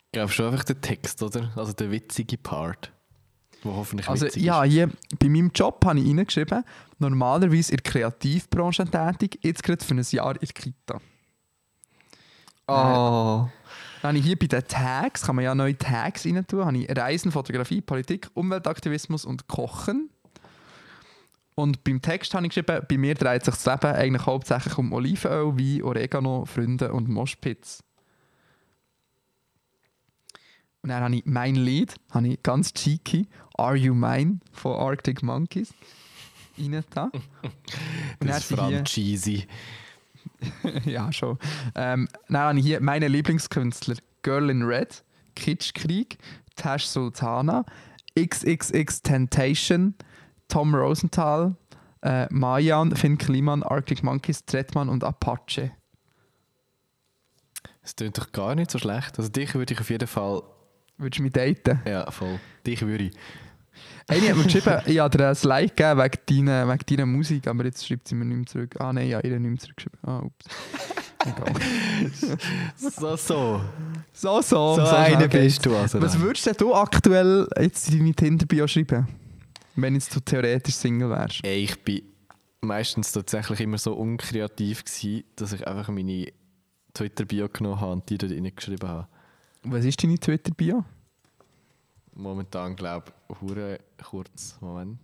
Ich glaube schon einfach der Text, oder? Also der witzige Part. Wo hoffentlich Also witzig ja, ist. hier bei meinem Job habe ich reingeschrieben, normalerweise in der Kreativbranche tätig, jetzt gerade für ein Jahr in der Kita. Oh. Dann habe ich hier bei den Tags, kann man ja neue Tags rein tun, habe ich Reisen, Fotografie, Politik, Umweltaktivismus und Kochen. Und beim Text habe ich geschrieben, bei mir dreht sich das Leben eigentlich hauptsächlich um Olivenöl, Wein, Oregano, Freunde und Moschpitz. Und dann habe ich mein Lied, habe ich ganz cheeky, Are You Mine von Arctic Monkeys [LAUGHS] rein da. Das ist vor allem cheesy. [LAUGHS] ja, schon. Ähm, dann habe ich hier meine Lieblingskünstler: Girl in Red, Kitschkrieg, Tash Sultana, XXX Temptation, Tom Rosenthal, äh, Mayan, Finn Kliman, Arctic Monkeys, Tretman und Apache. Es klingt doch gar nicht so schlecht. Also dich würde ich auf jeden Fall... Würdest du mich daten? Ja, voll. Dich würde ich. Eine hat mir [LAUGHS] geschrieben, ich habe dir ein Like gegeben wegen deiner, wegen deiner Musik, aber jetzt schreibt sie mir nicht mehr zurück. Ah nein, ja, ihr nicht mehr zurückgeschrieben. Ah, ups. [LAUGHS] So, so. So, so. So, einer geht's. bist du also. Was würdest du aktuell jetzt in deine Tinder-Bio schreiben? Wenn jetzt du theoretisch Single wärst. Ey, ich bin meistens tatsächlich immer so unkreativ gewesen, dass ich einfach meine Twitter-Bio genommen habe und die dort reingeschrieben habe. Was ist deine Twitter-Bio? Momentan glaube ich, hure kurz, Moment.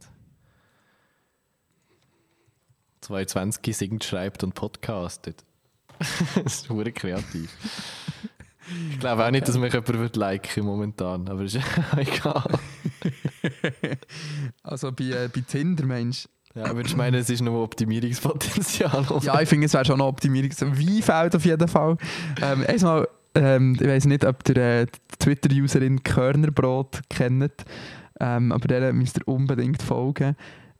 22 singt, schreibt und podcastet. [LAUGHS] das ist hure kreativ. Ich glaube auch nicht, dass mich jemand wird liken momentan, aber ist [LAUGHS] egal. [LAUGHS] Also bei, äh, bei Tinder, Mensch. Ja, würdest du meinen, es ist noch Optimierungspotenzial? oder? Ja, ich finde, es wäre schon noch Optimierung. Wie fällt auf jeden Fall. Ähm, erstmal, ähm, ich weiß nicht, ob ihr äh, die Twitter-Userin Körnerbrot kennt, ähm, aber der müsst ihr unbedingt folgen.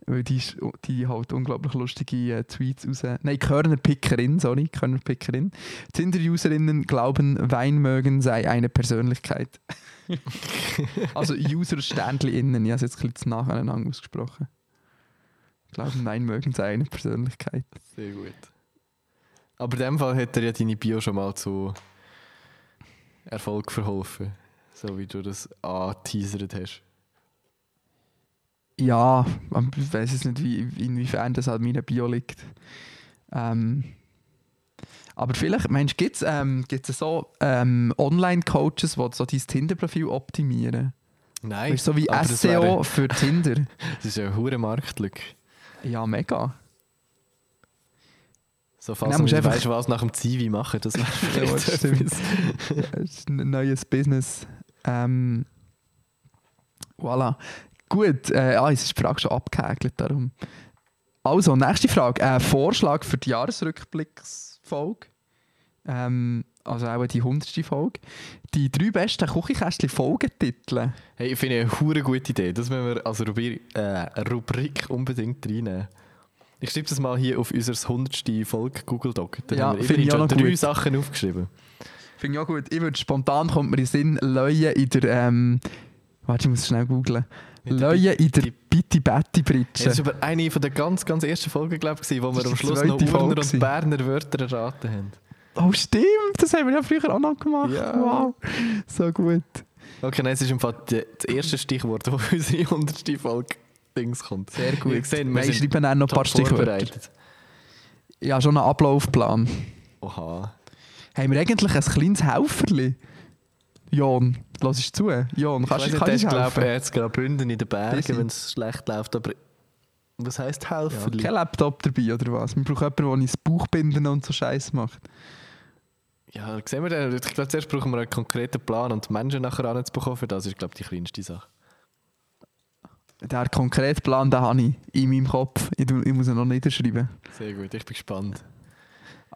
Weil die, die halt unglaublich lustige äh, Tweets raus. Nein, Körnerpickerin, sorry, Körnerpickerin. Tinder-Userinnen glauben, Wein mögen sei eine Persönlichkeit. [LAUGHS] also User-Ständli-Innen, ich habe es jetzt ein bisschen nacheinander ausgesprochen. Glauben, Wein mögen sei eine Persönlichkeit. Sehr gut. Aber in dem Fall hat er ja deine Bio schon mal zu Erfolg verholfen. So wie du das angeteasert hast. Ja, ich weiß jetzt nicht, wie, inwiefern das an meiner Bio liegt. Ähm, aber vielleicht, meinst du, gibt es ähm, gibt's so ähm, Online-Coaches, die so dein Tinder-Profil optimieren? Nein. Weißt so wie SEO wäre- [LAUGHS] für Tinder. Das ist ja eine hure Marktlücke. ja, mega. So falls nicht du einfach- weißt, was nach dem Zivi machen, das wäre [LAUGHS] vielleicht. Ja, [LAUGHS] das ist ein neues Business. Ähm, voilà. Gut, äh, ah, jetzt ist die Frage schon abgehäkelt, darum. Also, nächste Frage. Ein Vorschlag für die Jahresrückblicksfolge. Ähm, also auch die 100. Folge. Die drei besten Küchenkästchen-Folgetitel. Hey, ich finde eine hure gute Idee. Das müssen wir als Rubrik, äh, Rubrik unbedingt reinnehmen. Ich schreibe das mal hier auf unser 100. Folge Google Doc. Da Ja, haben wir finde ich schon drei gut. Sachen aufgeschrieben. Finde ich auch gut. Ich würde spontan, kommt mir in den Sinn, Leuen in der, ähm, warte, ich muss schnell googlen. Leuen in der Bitti- Betty Ja, Britsche. das war eine von der ganz, ganz ersten Folgen, glaube ich, wo wir am Schluss noch Urner und Berner Wörter erraten haben. Oh, stimmt, das haben wir ja früher auch noch gemacht. Ja. Wow, so gut. Okay, nein, es ist im Fall das erste Stichwort, das [LAUGHS] auf unsere 100. Folge Dings kommt. Sehr gut. Wir Wir sind schreiben auch noch ein paar Stichwörter. Ja, schon einen Ablaufplan. Oha. Haben wir eigentlich ein kleines Helferli? Jon, lass es zu. Jon, kannst du glaube, helfen? er hat es gerade Bünden in den Bergen, wenn es schlecht läuft. Aber was heisst Ja, helfen? kein Laptop dabei, oder was? Wir brauchen jemanden, der uns das Bauchbinden und so Scheiß macht. Ja, sehen wir den. Ich glaube, zuerst brauchen wir einen konkreten Plan und die Menschen nachher anzubekommen. Für das ist, glaube ich, die kleinste Sache. Der konkrete Plan, den habe ich in meinem Kopf. Ich, ich muss ihn noch niederschreiben. Sehr gut, ich bin gespannt.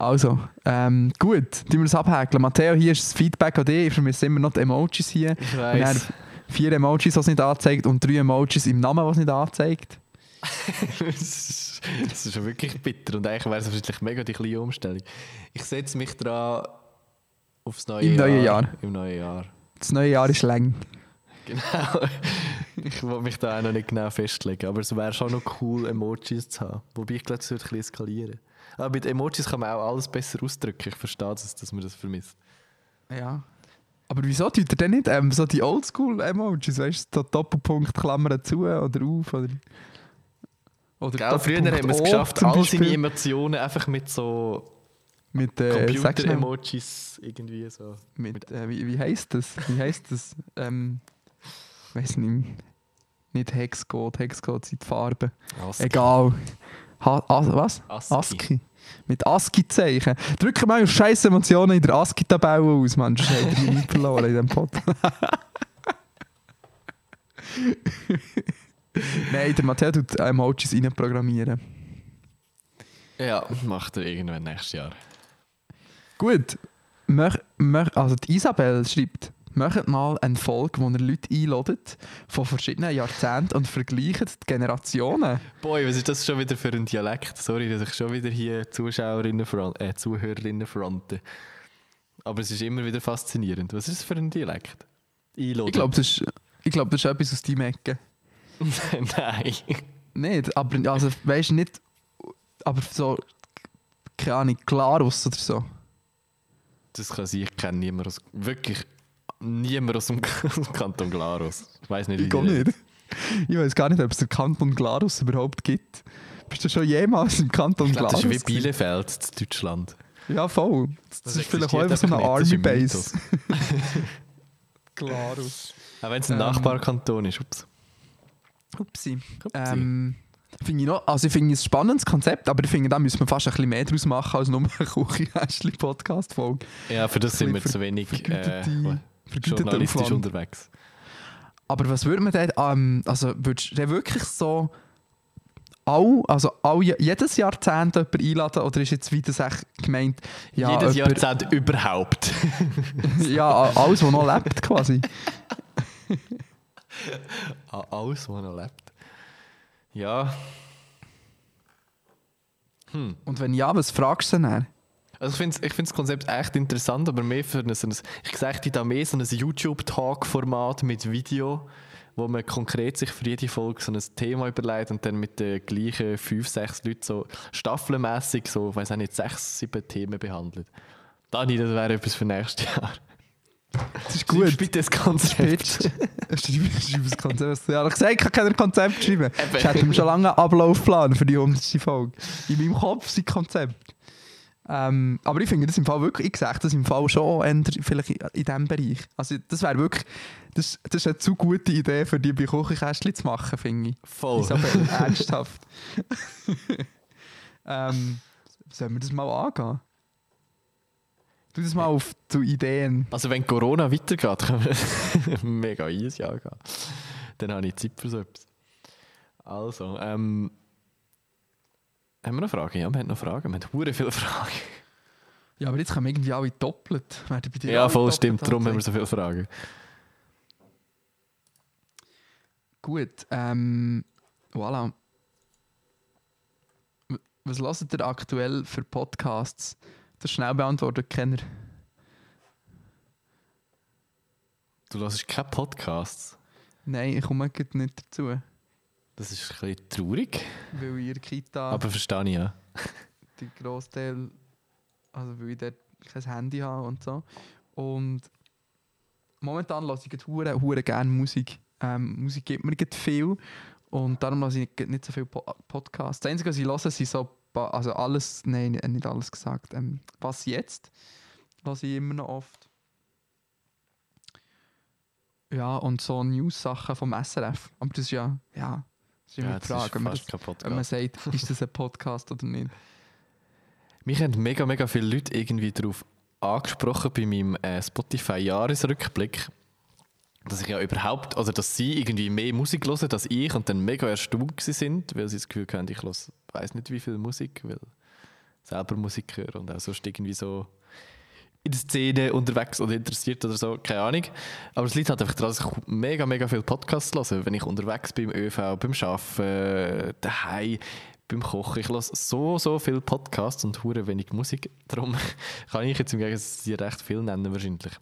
Also, ähm, gut, tun wir das abhäkeln. Matteo, hier ist das Feedback an dich. Ich vermisse immer noch die Emojis hier. Ich weiss. vier Emojis, die es nicht anzeigt und drei Emojis im Namen, die es nicht anzeigt. [LAUGHS] das ist- schon wirklich bitter und eigentlich wäre es wahrscheinlich mega die kleine Umstellung. Ich setze mich dran aufs neue Im Jahr. Jahr. Im neuen Jahr. Das neue Jahr ist lang. Genau. Ich will mich da auch noch nicht genau festlegen, aber es wäre schon noch cool, Emojis zu haben. Wobei ich glaube, es wird ein bisschen eskalieren. Aber mit Emojis kann man auch alles besser ausdrücken. Ich verstehe das, dass man das vermisst. Ja. Aber wieso tut er denn nicht ähm, so die Oldschool-Emojis? Weißt du, so Doppelpunkt, Klammern zu oder auf? Oder, oder Gell, früher haben wir es geschafft, all seine. Emotionen einfach mit so Mit, äh. Computer-Emojis irgendwie so. mit, äh, wie, wie heisst das? Wie heisst das? ähm, weiß nicht. Nicht Hexcode, Hexcode sind die Farben. Egal. Ha As was? ASCII. ASCII. Mit ASCII-Zeichen. Drücken mal scheiß Emotionen in der ASCII-Tabelle aus, Mann. Habt ihr mich verloren in diesem Pod. [LAUGHS] Nein, der Matteo tut Emojis reinprogrammieren. Ja, macht er irgendwann nächstes Jahr. Gut. Mach, also die Isabel schreibt, macht mal eine Folge, wo ihr Leute einladet von verschiedenen Jahrzehnten und vergleicht die Generationen. Boy, was ist das schon wieder für ein Dialekt? Sorry, dass ich schon wieder hier Zuschauerinnen front, äh, Zuhörerinnen fronte. Aber es ist immer wieder faszinierend. Was ist das für ein Dialekt? Einladen. Ich glaube, das, ist- ich glaub, das ist etwas aus deinem Ecke. [LAUGHS] Nein. Nicht, aber also, weißt du, nicht, aber so, keine Ahnung, Klarus oder so. Das kann sein, ich kenne niemanden aus, wirklich niemand [LAUGHS] aus dem, Kanton Glarus. Ich weiß nicht, wie Ich nicht. Ich weiß gar nicht, ob es den Kanton Glarus überhaupt gibt. Bist du schon jemals im Kanton Ich glaube, das Glarus? ist wie Bielefeld in Deutschland. Ja, voll. Das, Das ist vielleicht auch einfach so eine einfach nicht, Army das ist ein Base. [LAUGHS] Glarus. Auch wenn es ein Ähm. Nachbarkanton ist. Ups. Upsi. Upsi. Ähm, finde ich noch, also ich finde es ein spannendes Konzept, aber ich finde, da müssen wir fast ein bisschen mehr draus machen als nur eine [LAUGHS] Küchenhäschli-Podcast-Folge. Ja, für das sind wir zu wenig äh, vergüteter Aufwand. unterwegs. Aber was würde man denn, ähm, also würdest du denn wirklich so all, also all, jedes Jahrzehnt jemanden einladen oder ist jetzt wieder gemeint, ja, Jedes jemand- Jahrzehnt überhaupt. [LAUGHS] ja, alles, was noch lebt quasi. [LAUGHS] Alles, was noch lebt. Ja. Hm. Und wenn ja, was fragst du denn? dann? Also ich finde ich find das Konzept echt interessant, aber mehr für ein, ich sagte da mehr so ein YouTube-Talk-Format mit Video, wo man konkret sich für jede Folge so ein Thema überlegt und dann mit den gleichen fünf, sechs Leuten so staffelmässig so, ich weiß auch nicht, sechs, sieben Themen behandelt. Dani, das wäre etwas für nächstes Jahr. Das ist Schreib gut. bitte das Konzept. Schreib schreib das Konzept. Ja, ich gesagt, ich kann kein Konzept schreiben. Ich hätte mir schon lange einen Ablaufplan für die 100. Folge. In meinem Kopf sind Konzept. Ähm, aber ich finde das im Fall wirklich, ich sage das im Fall schon vielleicht in, in diesem Bereich. Also das wäre wirklich, das, das ist eine zu gute Idee für die bei Küchenkästchen zu machen, finde ich. Voll. Isabel, [LAUGHS] ernsthaft. ähm, sollen wir das mal angehen? Tu das mal auf zu Ideen. Also wenn Corona weitergeht, [LAUGHS] können wir mega easy angehen. Dann habe ich Zeit für so etwas. Also, ähm, haben wir noch Fragen? Ja, wir haben noch Fragen. Wir haben hure viele Fragen. Ja, aber jetzt kommen irgendwie alle doppelt. Bei dir Ja, voll stimmt. Darum haben wir so viele Fragen. Gut, ähm, voilà. Was hört ihr aktuell für Podcasts? Das schnell beantwortet, Kenner. Du hörst keine Podcasts. Nein, ich komme nicht dazu. Das ist ein bisschen traurig, Weil in der Kita aber verstehe ich ja. [LAUGHS] die Großteil, also weil ich dort kein Handy habe und so. Und momentan höre ich hure, hure gerne Musik. Ähm, Musik gibt mir viel und darum höre ich nicht, nicht so viele po Podcasts. Das Einzige, was ich höre, sind so, also alles, nein, nicht alles gesagt. Ähm, was jetzt? Höre ich immer noch oft. Ja, und so News-Sachen vom SRF. Aber das ist ja, ja, das ist ja Frage, ist ob man, fast das, ob man sagt, [LAUGHS] ist das ein Podcast oder nicht. Mich haben mega, mega viele Leute irgendwie darauf angesprochen bei meinem äh, Spotify-Jahresrückblick, dass ich ja überhaupt, also dass sie irgendwie mehr Musik hören als ich und dann mega erstaunt sind, weil sie das Gefühl haben, ich höre, weiß nicht wie viel Musik, weil selber Musik höre und auch sonst irgendwie so in der Szene unterwegs oder interessiert oder so, keine Ahnung. Aber es liegt halt einfach daran, dass ich mega, mega viele Podcasts höre, wenn ich unterwegs bin im ÖV, beim Arbeiten, daheim, beim Kochen. Ich höre so, so viele Podcasts und hure wenig Musik. Darum [LAUGHS] kann ich jetzt im Gegensatz dir recht viel nennen wahrscheinlich.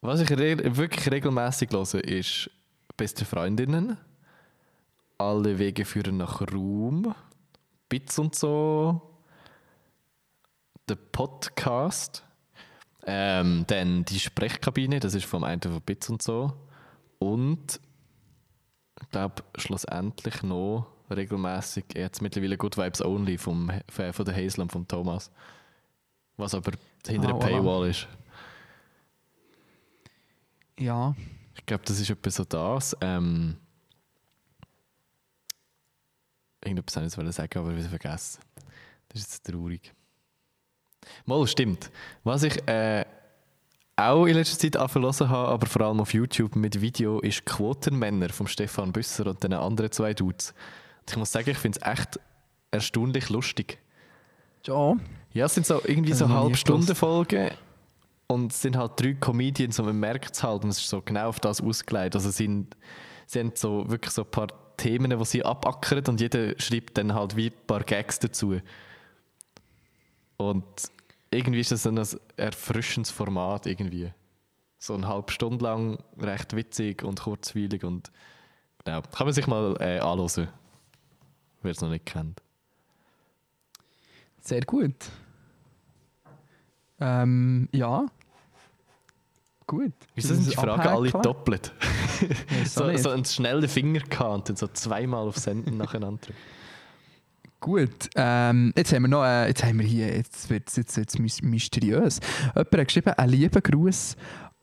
Was ich re wirklich regelmäßig höre, ist «Beste Freundinnen», «Alle Wege führen nach Ruhm», «Bits und so», «Der Podcast», ähm, dann die Sprechkabine, das ist vom einen von Bits und so. Und ich glaube, schlussendlich noch regelmäßig jetzt mittlerweile Good Vibes Only vom, von von der Hazel und vom Thomas. Was aber hinter Ah, der. Paywall ist. Ja, Ich glaube, das ist etwa so das. Ähm, irgendetwas wollte ich sagen, aber wieder vergessen. Das ist jetzt traurig. Mal, stimmt. Was ich äh, auch in letzter Zeit anverlassen habe, aber vor allem auf YouTube mit Video, ist Quotenmänner von Stefan Büsser und den anderen zwei Dudes. Und ich muss sagen, ich finde es echt erstaunlich lustig. ja. Ja, es sind so irgendwie Das so halbe Stunde Folgen und es sind halt drei Comedians und man merkt es halt und es ist so genau auf das ausgelegt. Also es sind, sie haben so wirklich so ein paar Themen, die sie abackern und jeder schreibt dann halt wie ein paar Gags dazu. Und irgendwie ist das dann ein erfrischendes Format irgendwie. So eine halbe Stunde lang recht witzig und kurzweilig und genau, kann man sich mal äh, anhören, wer es noch nicht kennt. Sehr gut. Ähm, ja. Gut. Wieso sind die Fragen alle doppelt? [LAUGHS] So, so einen schnellen Finger gehabt und dann so zweimal auf Senden [LAUGHS] nacheinander. Gut, ähm, jetzt haben wir noch, äh, jetzt haben wir hier, jetzt wird es jetzt, jetzt mys- mysteriös. Jemand hat geschrieben, einen lieben Gruß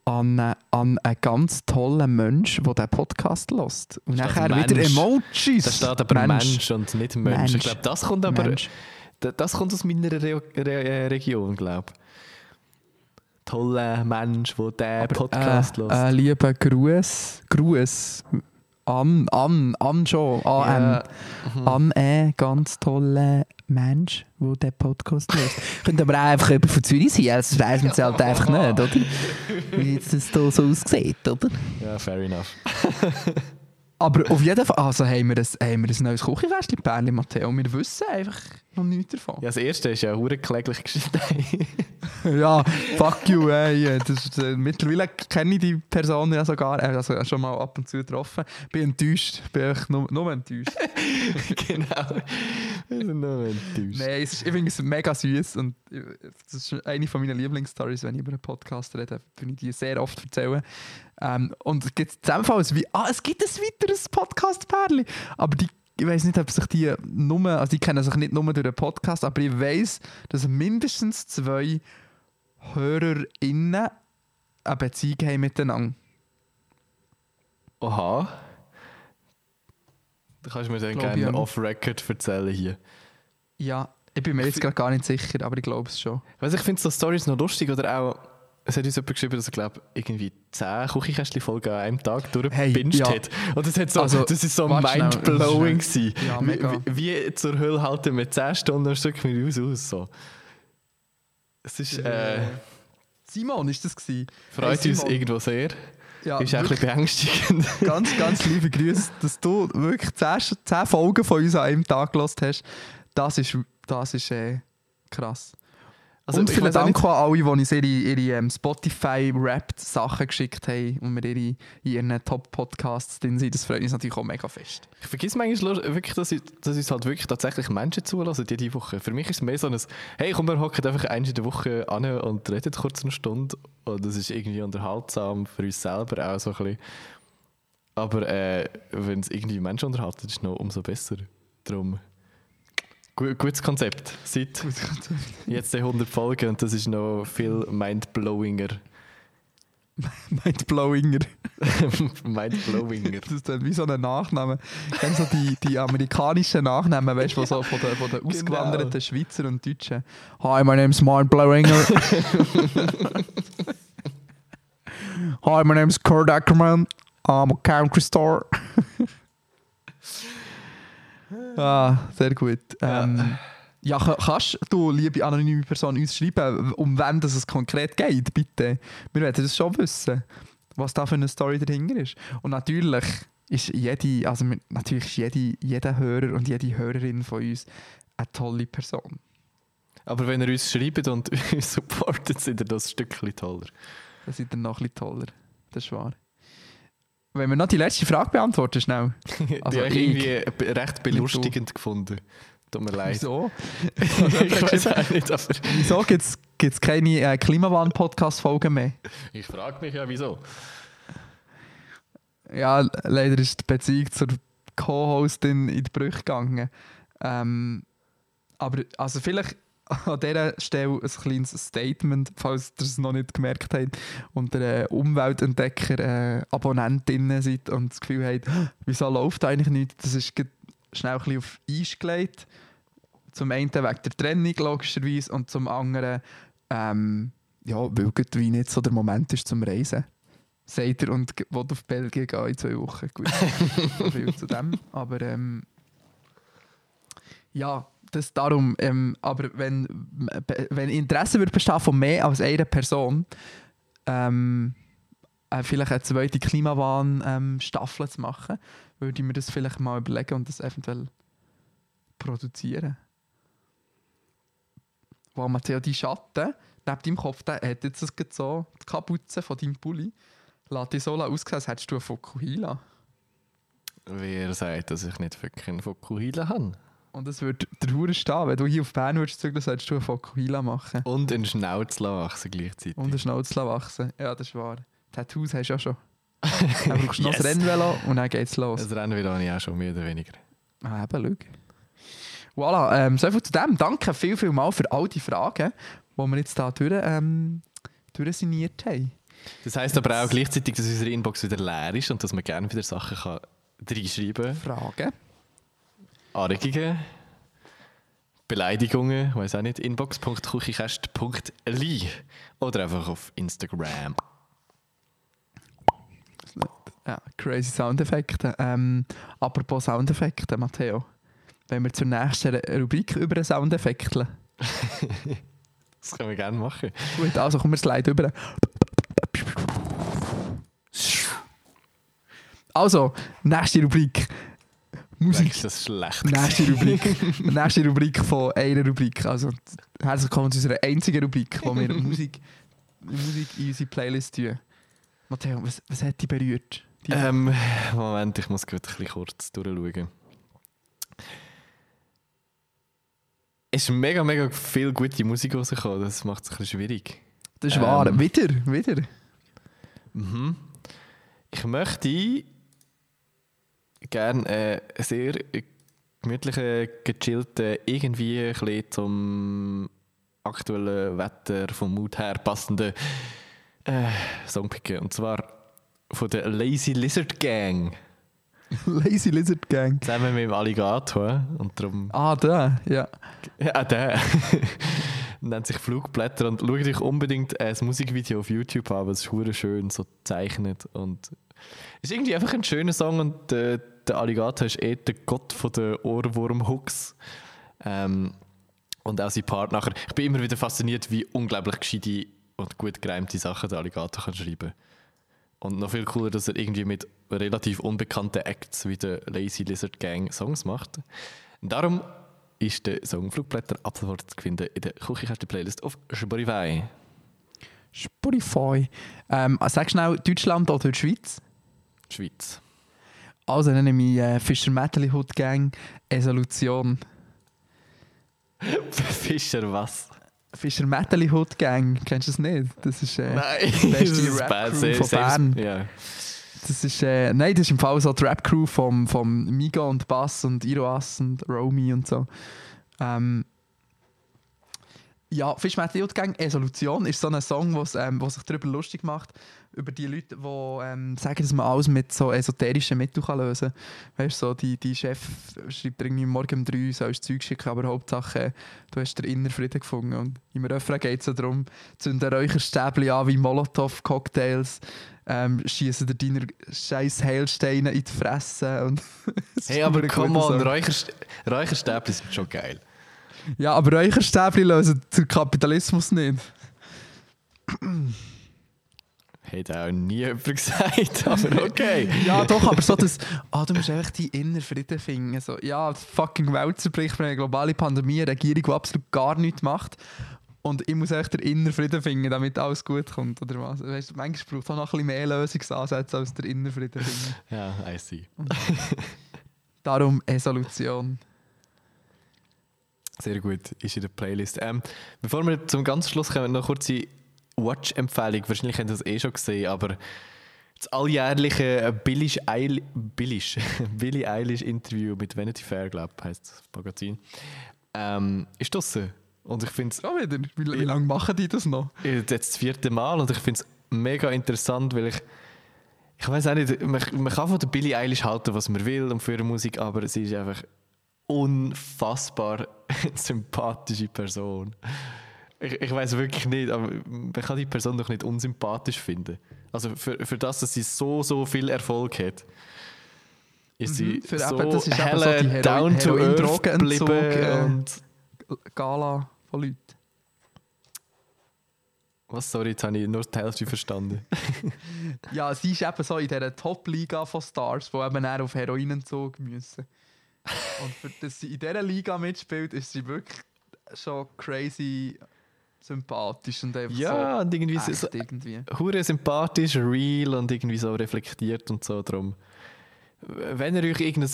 an, äh, an einen ganz tollen Mensch, der diesen Podcast hört. Und nachher wieder Mensch. Emojis. Da steht aber Mensch, und nicht Mensch. Mensch. Ich glaube, das kommt aber Mensch. das kommt aus meiner Re Re äh, Region, glaube ich. Toller Mensch, der diesen Podcast äh, hört. Einen lieben Gruß, Gruß an, an, an schon, an, Ja, ähm, an einen ganz tollen Mensch, der diesen Podcast hört. [LAUGHS] Könnte aber auch einfach jemand von Zürich sein, das weiß man es halt einfach nicht, oder? Wie jetzt das hier so aussieht, oder? ja, fair enough. [LAUGHS] Aber auf jeden Fall, also haben wir ein, haben wir ein neues Küchenkästchen, Perli Matteo. Wir wissen einfach noch nichts davon. Ja, das erste ist ja hure kläglich geschrieben. [LAUGHS] Ja, fuck you, ey. Das ist, äh, mittlerweile kenne ich die Person ja sogar, äh, also schon mal ab und zu getroffen. Bin enttäuscht, bin echt nur, nur enttäuscht. [LAUGHS] genau. Wir sind nur enttäuscht. Nein, es ist, ich finde es mega süß und ich- das ist eine von meinen Lieblingsstories, wenn ich über einen Podcast rede, finde ich die sehr oft erzählen. Ähm, und es gibt zusammenfalls wie, ah, es gibt ein weiteres Podcast-Pärli, aber die ich weiß nicht, ob sich die nur, also die kennen sich nicht nur durch den Podcast, aber ich weiß, dass mindestens zwei HörerInnen eine Beziehung haben miteinander. Oha. Da kannst du mir dann Glaub gerne off-record erzählen hier. Ja, ich bin mir jetzt gerade gar nicht sicher, aber ich glaube es schon. Weißt, ich finde so Stories noch lustig oder auch, es hat uns jemand geschrieben, dass er glaube irgendwie 10 Küchenkästchen-Folgen an einem Tag Hey, durchgebinged ja. hat. Und das, hat so, Also, das ist so mindblowing. Ja, wie, mega. wie, wie zur Hölle halten wir 10 Stunden ein Stück mit uns aus. So. Es ist, äh, Simon ist das gewesen. freut Hey, uns irgendwo sehr. Ja, ist auch ein bisschen beängstigend. [LAUGHS] [LAUGHS] ganz, ganz liebe Grüße, dass du wirklich 10, 10 Folgen von uns an einem Tag gelost hast. Das ist, das ist äh, krass. Also, und ich vielen Dank an alle, die uns ihre, ihre ähm, Spotify-Rapped-Sachen geschickt haben und wir ihre in ihren Top-Podcasts drin sind. Das freut uns natürlich auch mega fest. Ich vergesse manchmal wirklich, dass, ich, dass uns halt wirklich tatsächlich Menschen zulassen jede Woche. Für mich ist es mehr so ein, hey komm, wir hocken einfach einmal in der Woche an und reden kurz eine Stunde. Und das ist irgendwie unterhaltsam für uns selber auch so ein bisschen. Aber äh, wenn es irgendwie Menschen unterhalten, ist es noch umso besser. Darum, gutes Konzept. Seit [LAUGHS] jetzt die 100 Folgen und das ist noch viel mindblowinger. Mindblowinger. [LAUGHS] mindblowinger. Das ist dann wie so ein Nachname. Dann so die, die amerikanischen Nachnamen, weißt du, so von den, von den ausgewanderten Schweizer und Deutschen. Hi, my name's Mindblowinger. [LAUGHS] Hi, my name's Kurt Ackerman. I'm a country star. Ah, sehr gut. Ähm, ja, ka- kannst du, liebe anonyme Person, uns schreiben, um wen das es konkret geht, bitte? Wir wollen das schon wissen, was da für eine Story dahinter ist. Und natürlich ist jede, also natürlich ist jede, jeder Hörer und jede Hörerin von uns eine tolle Person. Aber wenn ihr uns schreibt und [LAUGHS] uns supportet, sind ihr das ein Stückchen toller. Das ist dann noch ein bisschen toller. Das ist wahr. Wenn wir noch die letzte Frage beantworten, schnell. [LAUGHS] Also die habe ich irgendwie be- recht belustigend gefunden. Tut mir leid. Wieso? [LAUGHS] ich weiß auch nicht, aber Wieso gibt es keine äh, Klimawandel-Podcast-Folgen mehr? ich frage mich ja, wieso. Ja, leider ist die Beziehung zur Co-Hostin in die Brüche gegangen. Ähm, aber also vielleicht an dieser Stelle ein kleines Statement, falls ihr es noch nicht gemerkt habt und der äh, Umweltentdecker äh, Abonnentinnen seid und das Gefühl habt, wieso läuft eigentlich nichts, das ist schnell ein bisschen auf Eis gelegt. Zum einen wegen der Trennung logischerweise und zum anderen ähm, ja, weil wie nicht so der Moment ist zum Reisen sagt er und will auf Belgien gehen in zwei Wochen. Gut, so viel [LAUGHS] zu dem. Aber ähm, ja, das darum. Ähm, aber wenn, wenn Interesse würde bestehen von mehr als einer Person, ähm, äh, vielleicht eine zweite Klimawahn-Staffel zu machen, würde ich mir das vielleicht mal überlegen und das eventuell produzieren. Weil Matteo, die Schatten neben deinem Kopf, der hat jetzt das so, die Kapuze von deinem Pulli, lässt dich so aussehen, als hättest du einen Fokuhila. Wer sagt, dass ich nicht wirklich einen Fokuhila habe? Und es würde der Hure stehen, wenn du hier auf Bern würdest zügeln, solltest du einen Fokuhila machen. Und einen Schnauz wachsen gleichzeitig. Und einen Schnauz wachsen. Ja, das ist wahr. Tattoos hast du ja schon. [LAUGHS] Dann brauchst du noch Yes. das Rennvelo und dann geht's los. Das Rennen wieder habe ich auch schon mehr oder weniger. Ah, eben, schau. Voilà, ähm, so viel zu dem. Danke viel, viel mal für all die Fragen, die wir jetzt hier durch, ähm, durchsigniert haben. Das heisst aber auch gleichzeitig, dass unsere Inbox wieder leer ist und dass man gerne wieder Sachen kann reinschreiben Fragen. Anregungen, Beleidigungen, weiß auch nicht, inbox.kuchikast.li oder einfach auf Instagram. Ja, crazy Soundeffekte. Ähm, apropos Soundeffekte, Matteo. Wenn wir zur nächsten Rubrik über einen Soundeffekt. [LAUGHS] Das können wir gerne machen. Gut, also kommen wir Slide über. Also, nächste Rubrik. Musik. Ist das schlecht? Nächste Rubrik. [LAUGHS] nächste Rubrik von einer Rubrik. Also, herzlich willkommen zu unserer einzigen Rubrik, wo wir [LAUGHS] Musik, Musik in unsere Playlist tun. Matteo, was, was hat dich berührt? Die Ähm, Moment, ich muss gerade ein bisschen kurz durchschauen. Es ist mega, mega viel gute Musik rausgekommen. Das macht es ein bisschen schwierig. das ist wahr. ähm, Wieder, wieder. Mhm. Ich möchte gerne äh, einen sehr gemütlichen, gechillten, irgendwie ein bisschen zum aktuellen Wetter vom Mut her passenden äh, Song picken. Und zwar von der Lazy Lizard Gang. [LAUGHS] Lazy Lizard Gang. Zusammen mit dem Alligator. Und darum. Ah, da, ja. Ja, der. [LAUGHS] Nennt sich Flugblätter. Und schau dich unbedingt das Musikvideo auf YouTube an, es ist schön so gezeichnet. Und ist irgendwie einfach ein schöner Song. Und äh, der Alligator ist eh der Gott von der Ohrwurm-Hooks. Ähm, Und auch sein Part nachher. Ich bin immer wieder fasziniert, wie unglaublich gescheite und gut gereimte Sachen der Alligator kann schreiben Und noch viel cooler, dass er irgendwie mit relativ unbekannten Acts wie der Lazy Lizard Gang Songs macht. Darum ist der Song Flugblätter ab sofort zu finden in der Küchenkäste-Playlist auf Spotify. Spotify. Ähm, sag schnell, Deutschland oder Schweiz? Schweiz. Also dann nehme ich äh, Fischer Metal Hood Gang, Resolution. [LAUGHS] Fischer was? Fischer Metal Hood Gang, kennst du das nicht? Das ist äh, Nein, beste [LAUGHS] das ist Rap-Crew bad. von Bern. Ja. Das ist, äh, nein, das ist im Fall so die Rap-Crew vom, vom Migo und Bass und Iroas und Romy und so. Ähm, ja, Metal Youth Gang Resolution ist so ein Song, wo's, ähm, sich darüber lustig macht, über die Leute, die ähm, sagen, dass man alles mit so esoterischen Mitteln kann lösen kann. Weißt du, so, die, die Chef schreibt irgendwie morgen um drei, sollst Zeug schicken, aber Hauptsache, du hast den inneren Frieden gefunden. Und im Refrain geht es so darum, zünden Räucherstäbchen an wie Molotow-Cocktails, ähm, schießen dir deine scheiß Heilsteine in die Fresse. Und [LAUGHS] Hey, aber come on, Räucherstäbchen sind schon geil. Ja, aber Räucherstäbchen lösen den Kapitalismus nicht. Hat auch nie jemand gesagt, aber okay. [LAUGHS] Ja, doch, aber so das, ah, du musst einfach deinen inneren Frieden finden. So, ja, die fucking Welt zerbricht, wir haben eine globale Pandemie, eine Regierung, die absolut gar nichts macht. Und ich muss echt den inneren Frieden finden, damit alles gut kommt, oder was? Weißt du, manchmal braucht es auch noch ein bisschen mehr Lösungsansätze als der inneren Frieden finden. Ja, I see. Darum Resolution. Sehr gut, ist in der Playlist. Ähm, bevor wir zum ganz Schluss kommen, noch kurze Watch-Empfehlung. Wahrscheinlich habt ihr das eh schon gesehen, aber das alljährliche Billie Eilish, Billish, [LAUGHS] Billie Eilish Interview mit Vanity Fair, glaube ich, heisst das Magazin, ähm, ist draussen. Und ich finde es Schon wieder? Wie, wie lange machen die das noch? jetzt das vierte Mal und ich finde es mega interessant, weil ich ich weiß auch nicht, man, man kann von der Billie Eilish halten, was man will und für ihre Musik, aber sie ist einfach unfassbar [LAUGHS] sympathische Person. Ich, ich weiß wirklich nicht, aber man kann die Person doch nicht unsympathisch finden. Also für, für das, dass sie so, so viel Erfolg hat, ist sie Mhm, für so eben, das ist helle, so die Hero- down to earth geblieben äh, und Gala von Leuten. was, sorry, jetzt habe ich nur die Hälfte verstanden. [LAUGHS] Ja, sie ist eben so in dieser Top-Liga von Stars, die eben auf Heroinentzug müssen. Und für dass sie in dieser Liga mitspielt, ist sie wirklich schon crazy sympathisch und einfach Ja, und irgendwie so so, echt irgendwie. hure sympathisch, real und irgendwie so reflektiert und so drum. Wenn ihr euch irgendein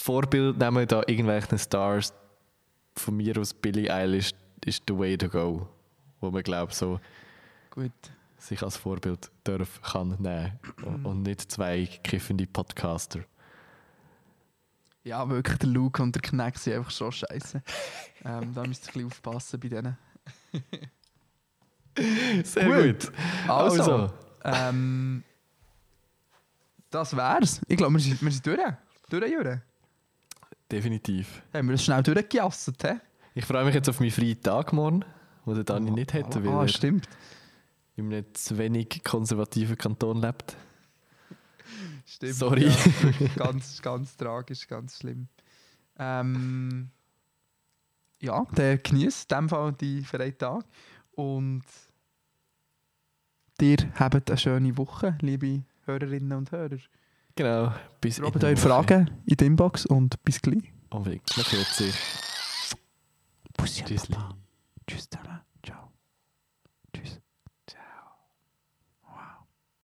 Vorbild nehmt, da irgendwelchen Stars, von mir aus Billie Eilish ist the way to go, wo man glaubt so Gut. sich als Vorbild darf kann nehmen und- und nicht zwei kiffende Podcaster. Ja, wirklich, der Luke und der Knack sind einfach schon scheiße. ähm, da müsst ihr ein bisschen aufpassen bei denen. Sehr Gut. gut. Also, Also. Ähm, das wär's. Ich glaube, wir sind, wir sind durch. Durch, Jure. Definitiv. Haben wir das schnell durchgejasset, hä? Ich freue mich jetzt auf meinen freien Tag morgen, wo der Dani nicht hätte, weil Ah, er stimmt. in einem zu wenig konservativen Kanton lebt. Stimmt. Sorry. Ja, [LAUGHS] ganz, ganz tragisch, ganz schlimm. Ähm, ja, der genießt in dem Fall die freien Tag. Und dir habt eine schöne Woche, liebe Hörerinnen und Hörer. Genau. Bis der eure. Fragen in die Inbox und bis gleich. Unbedingt. Man hört sich. Bussi Tschüssli. Tschüss zusammen.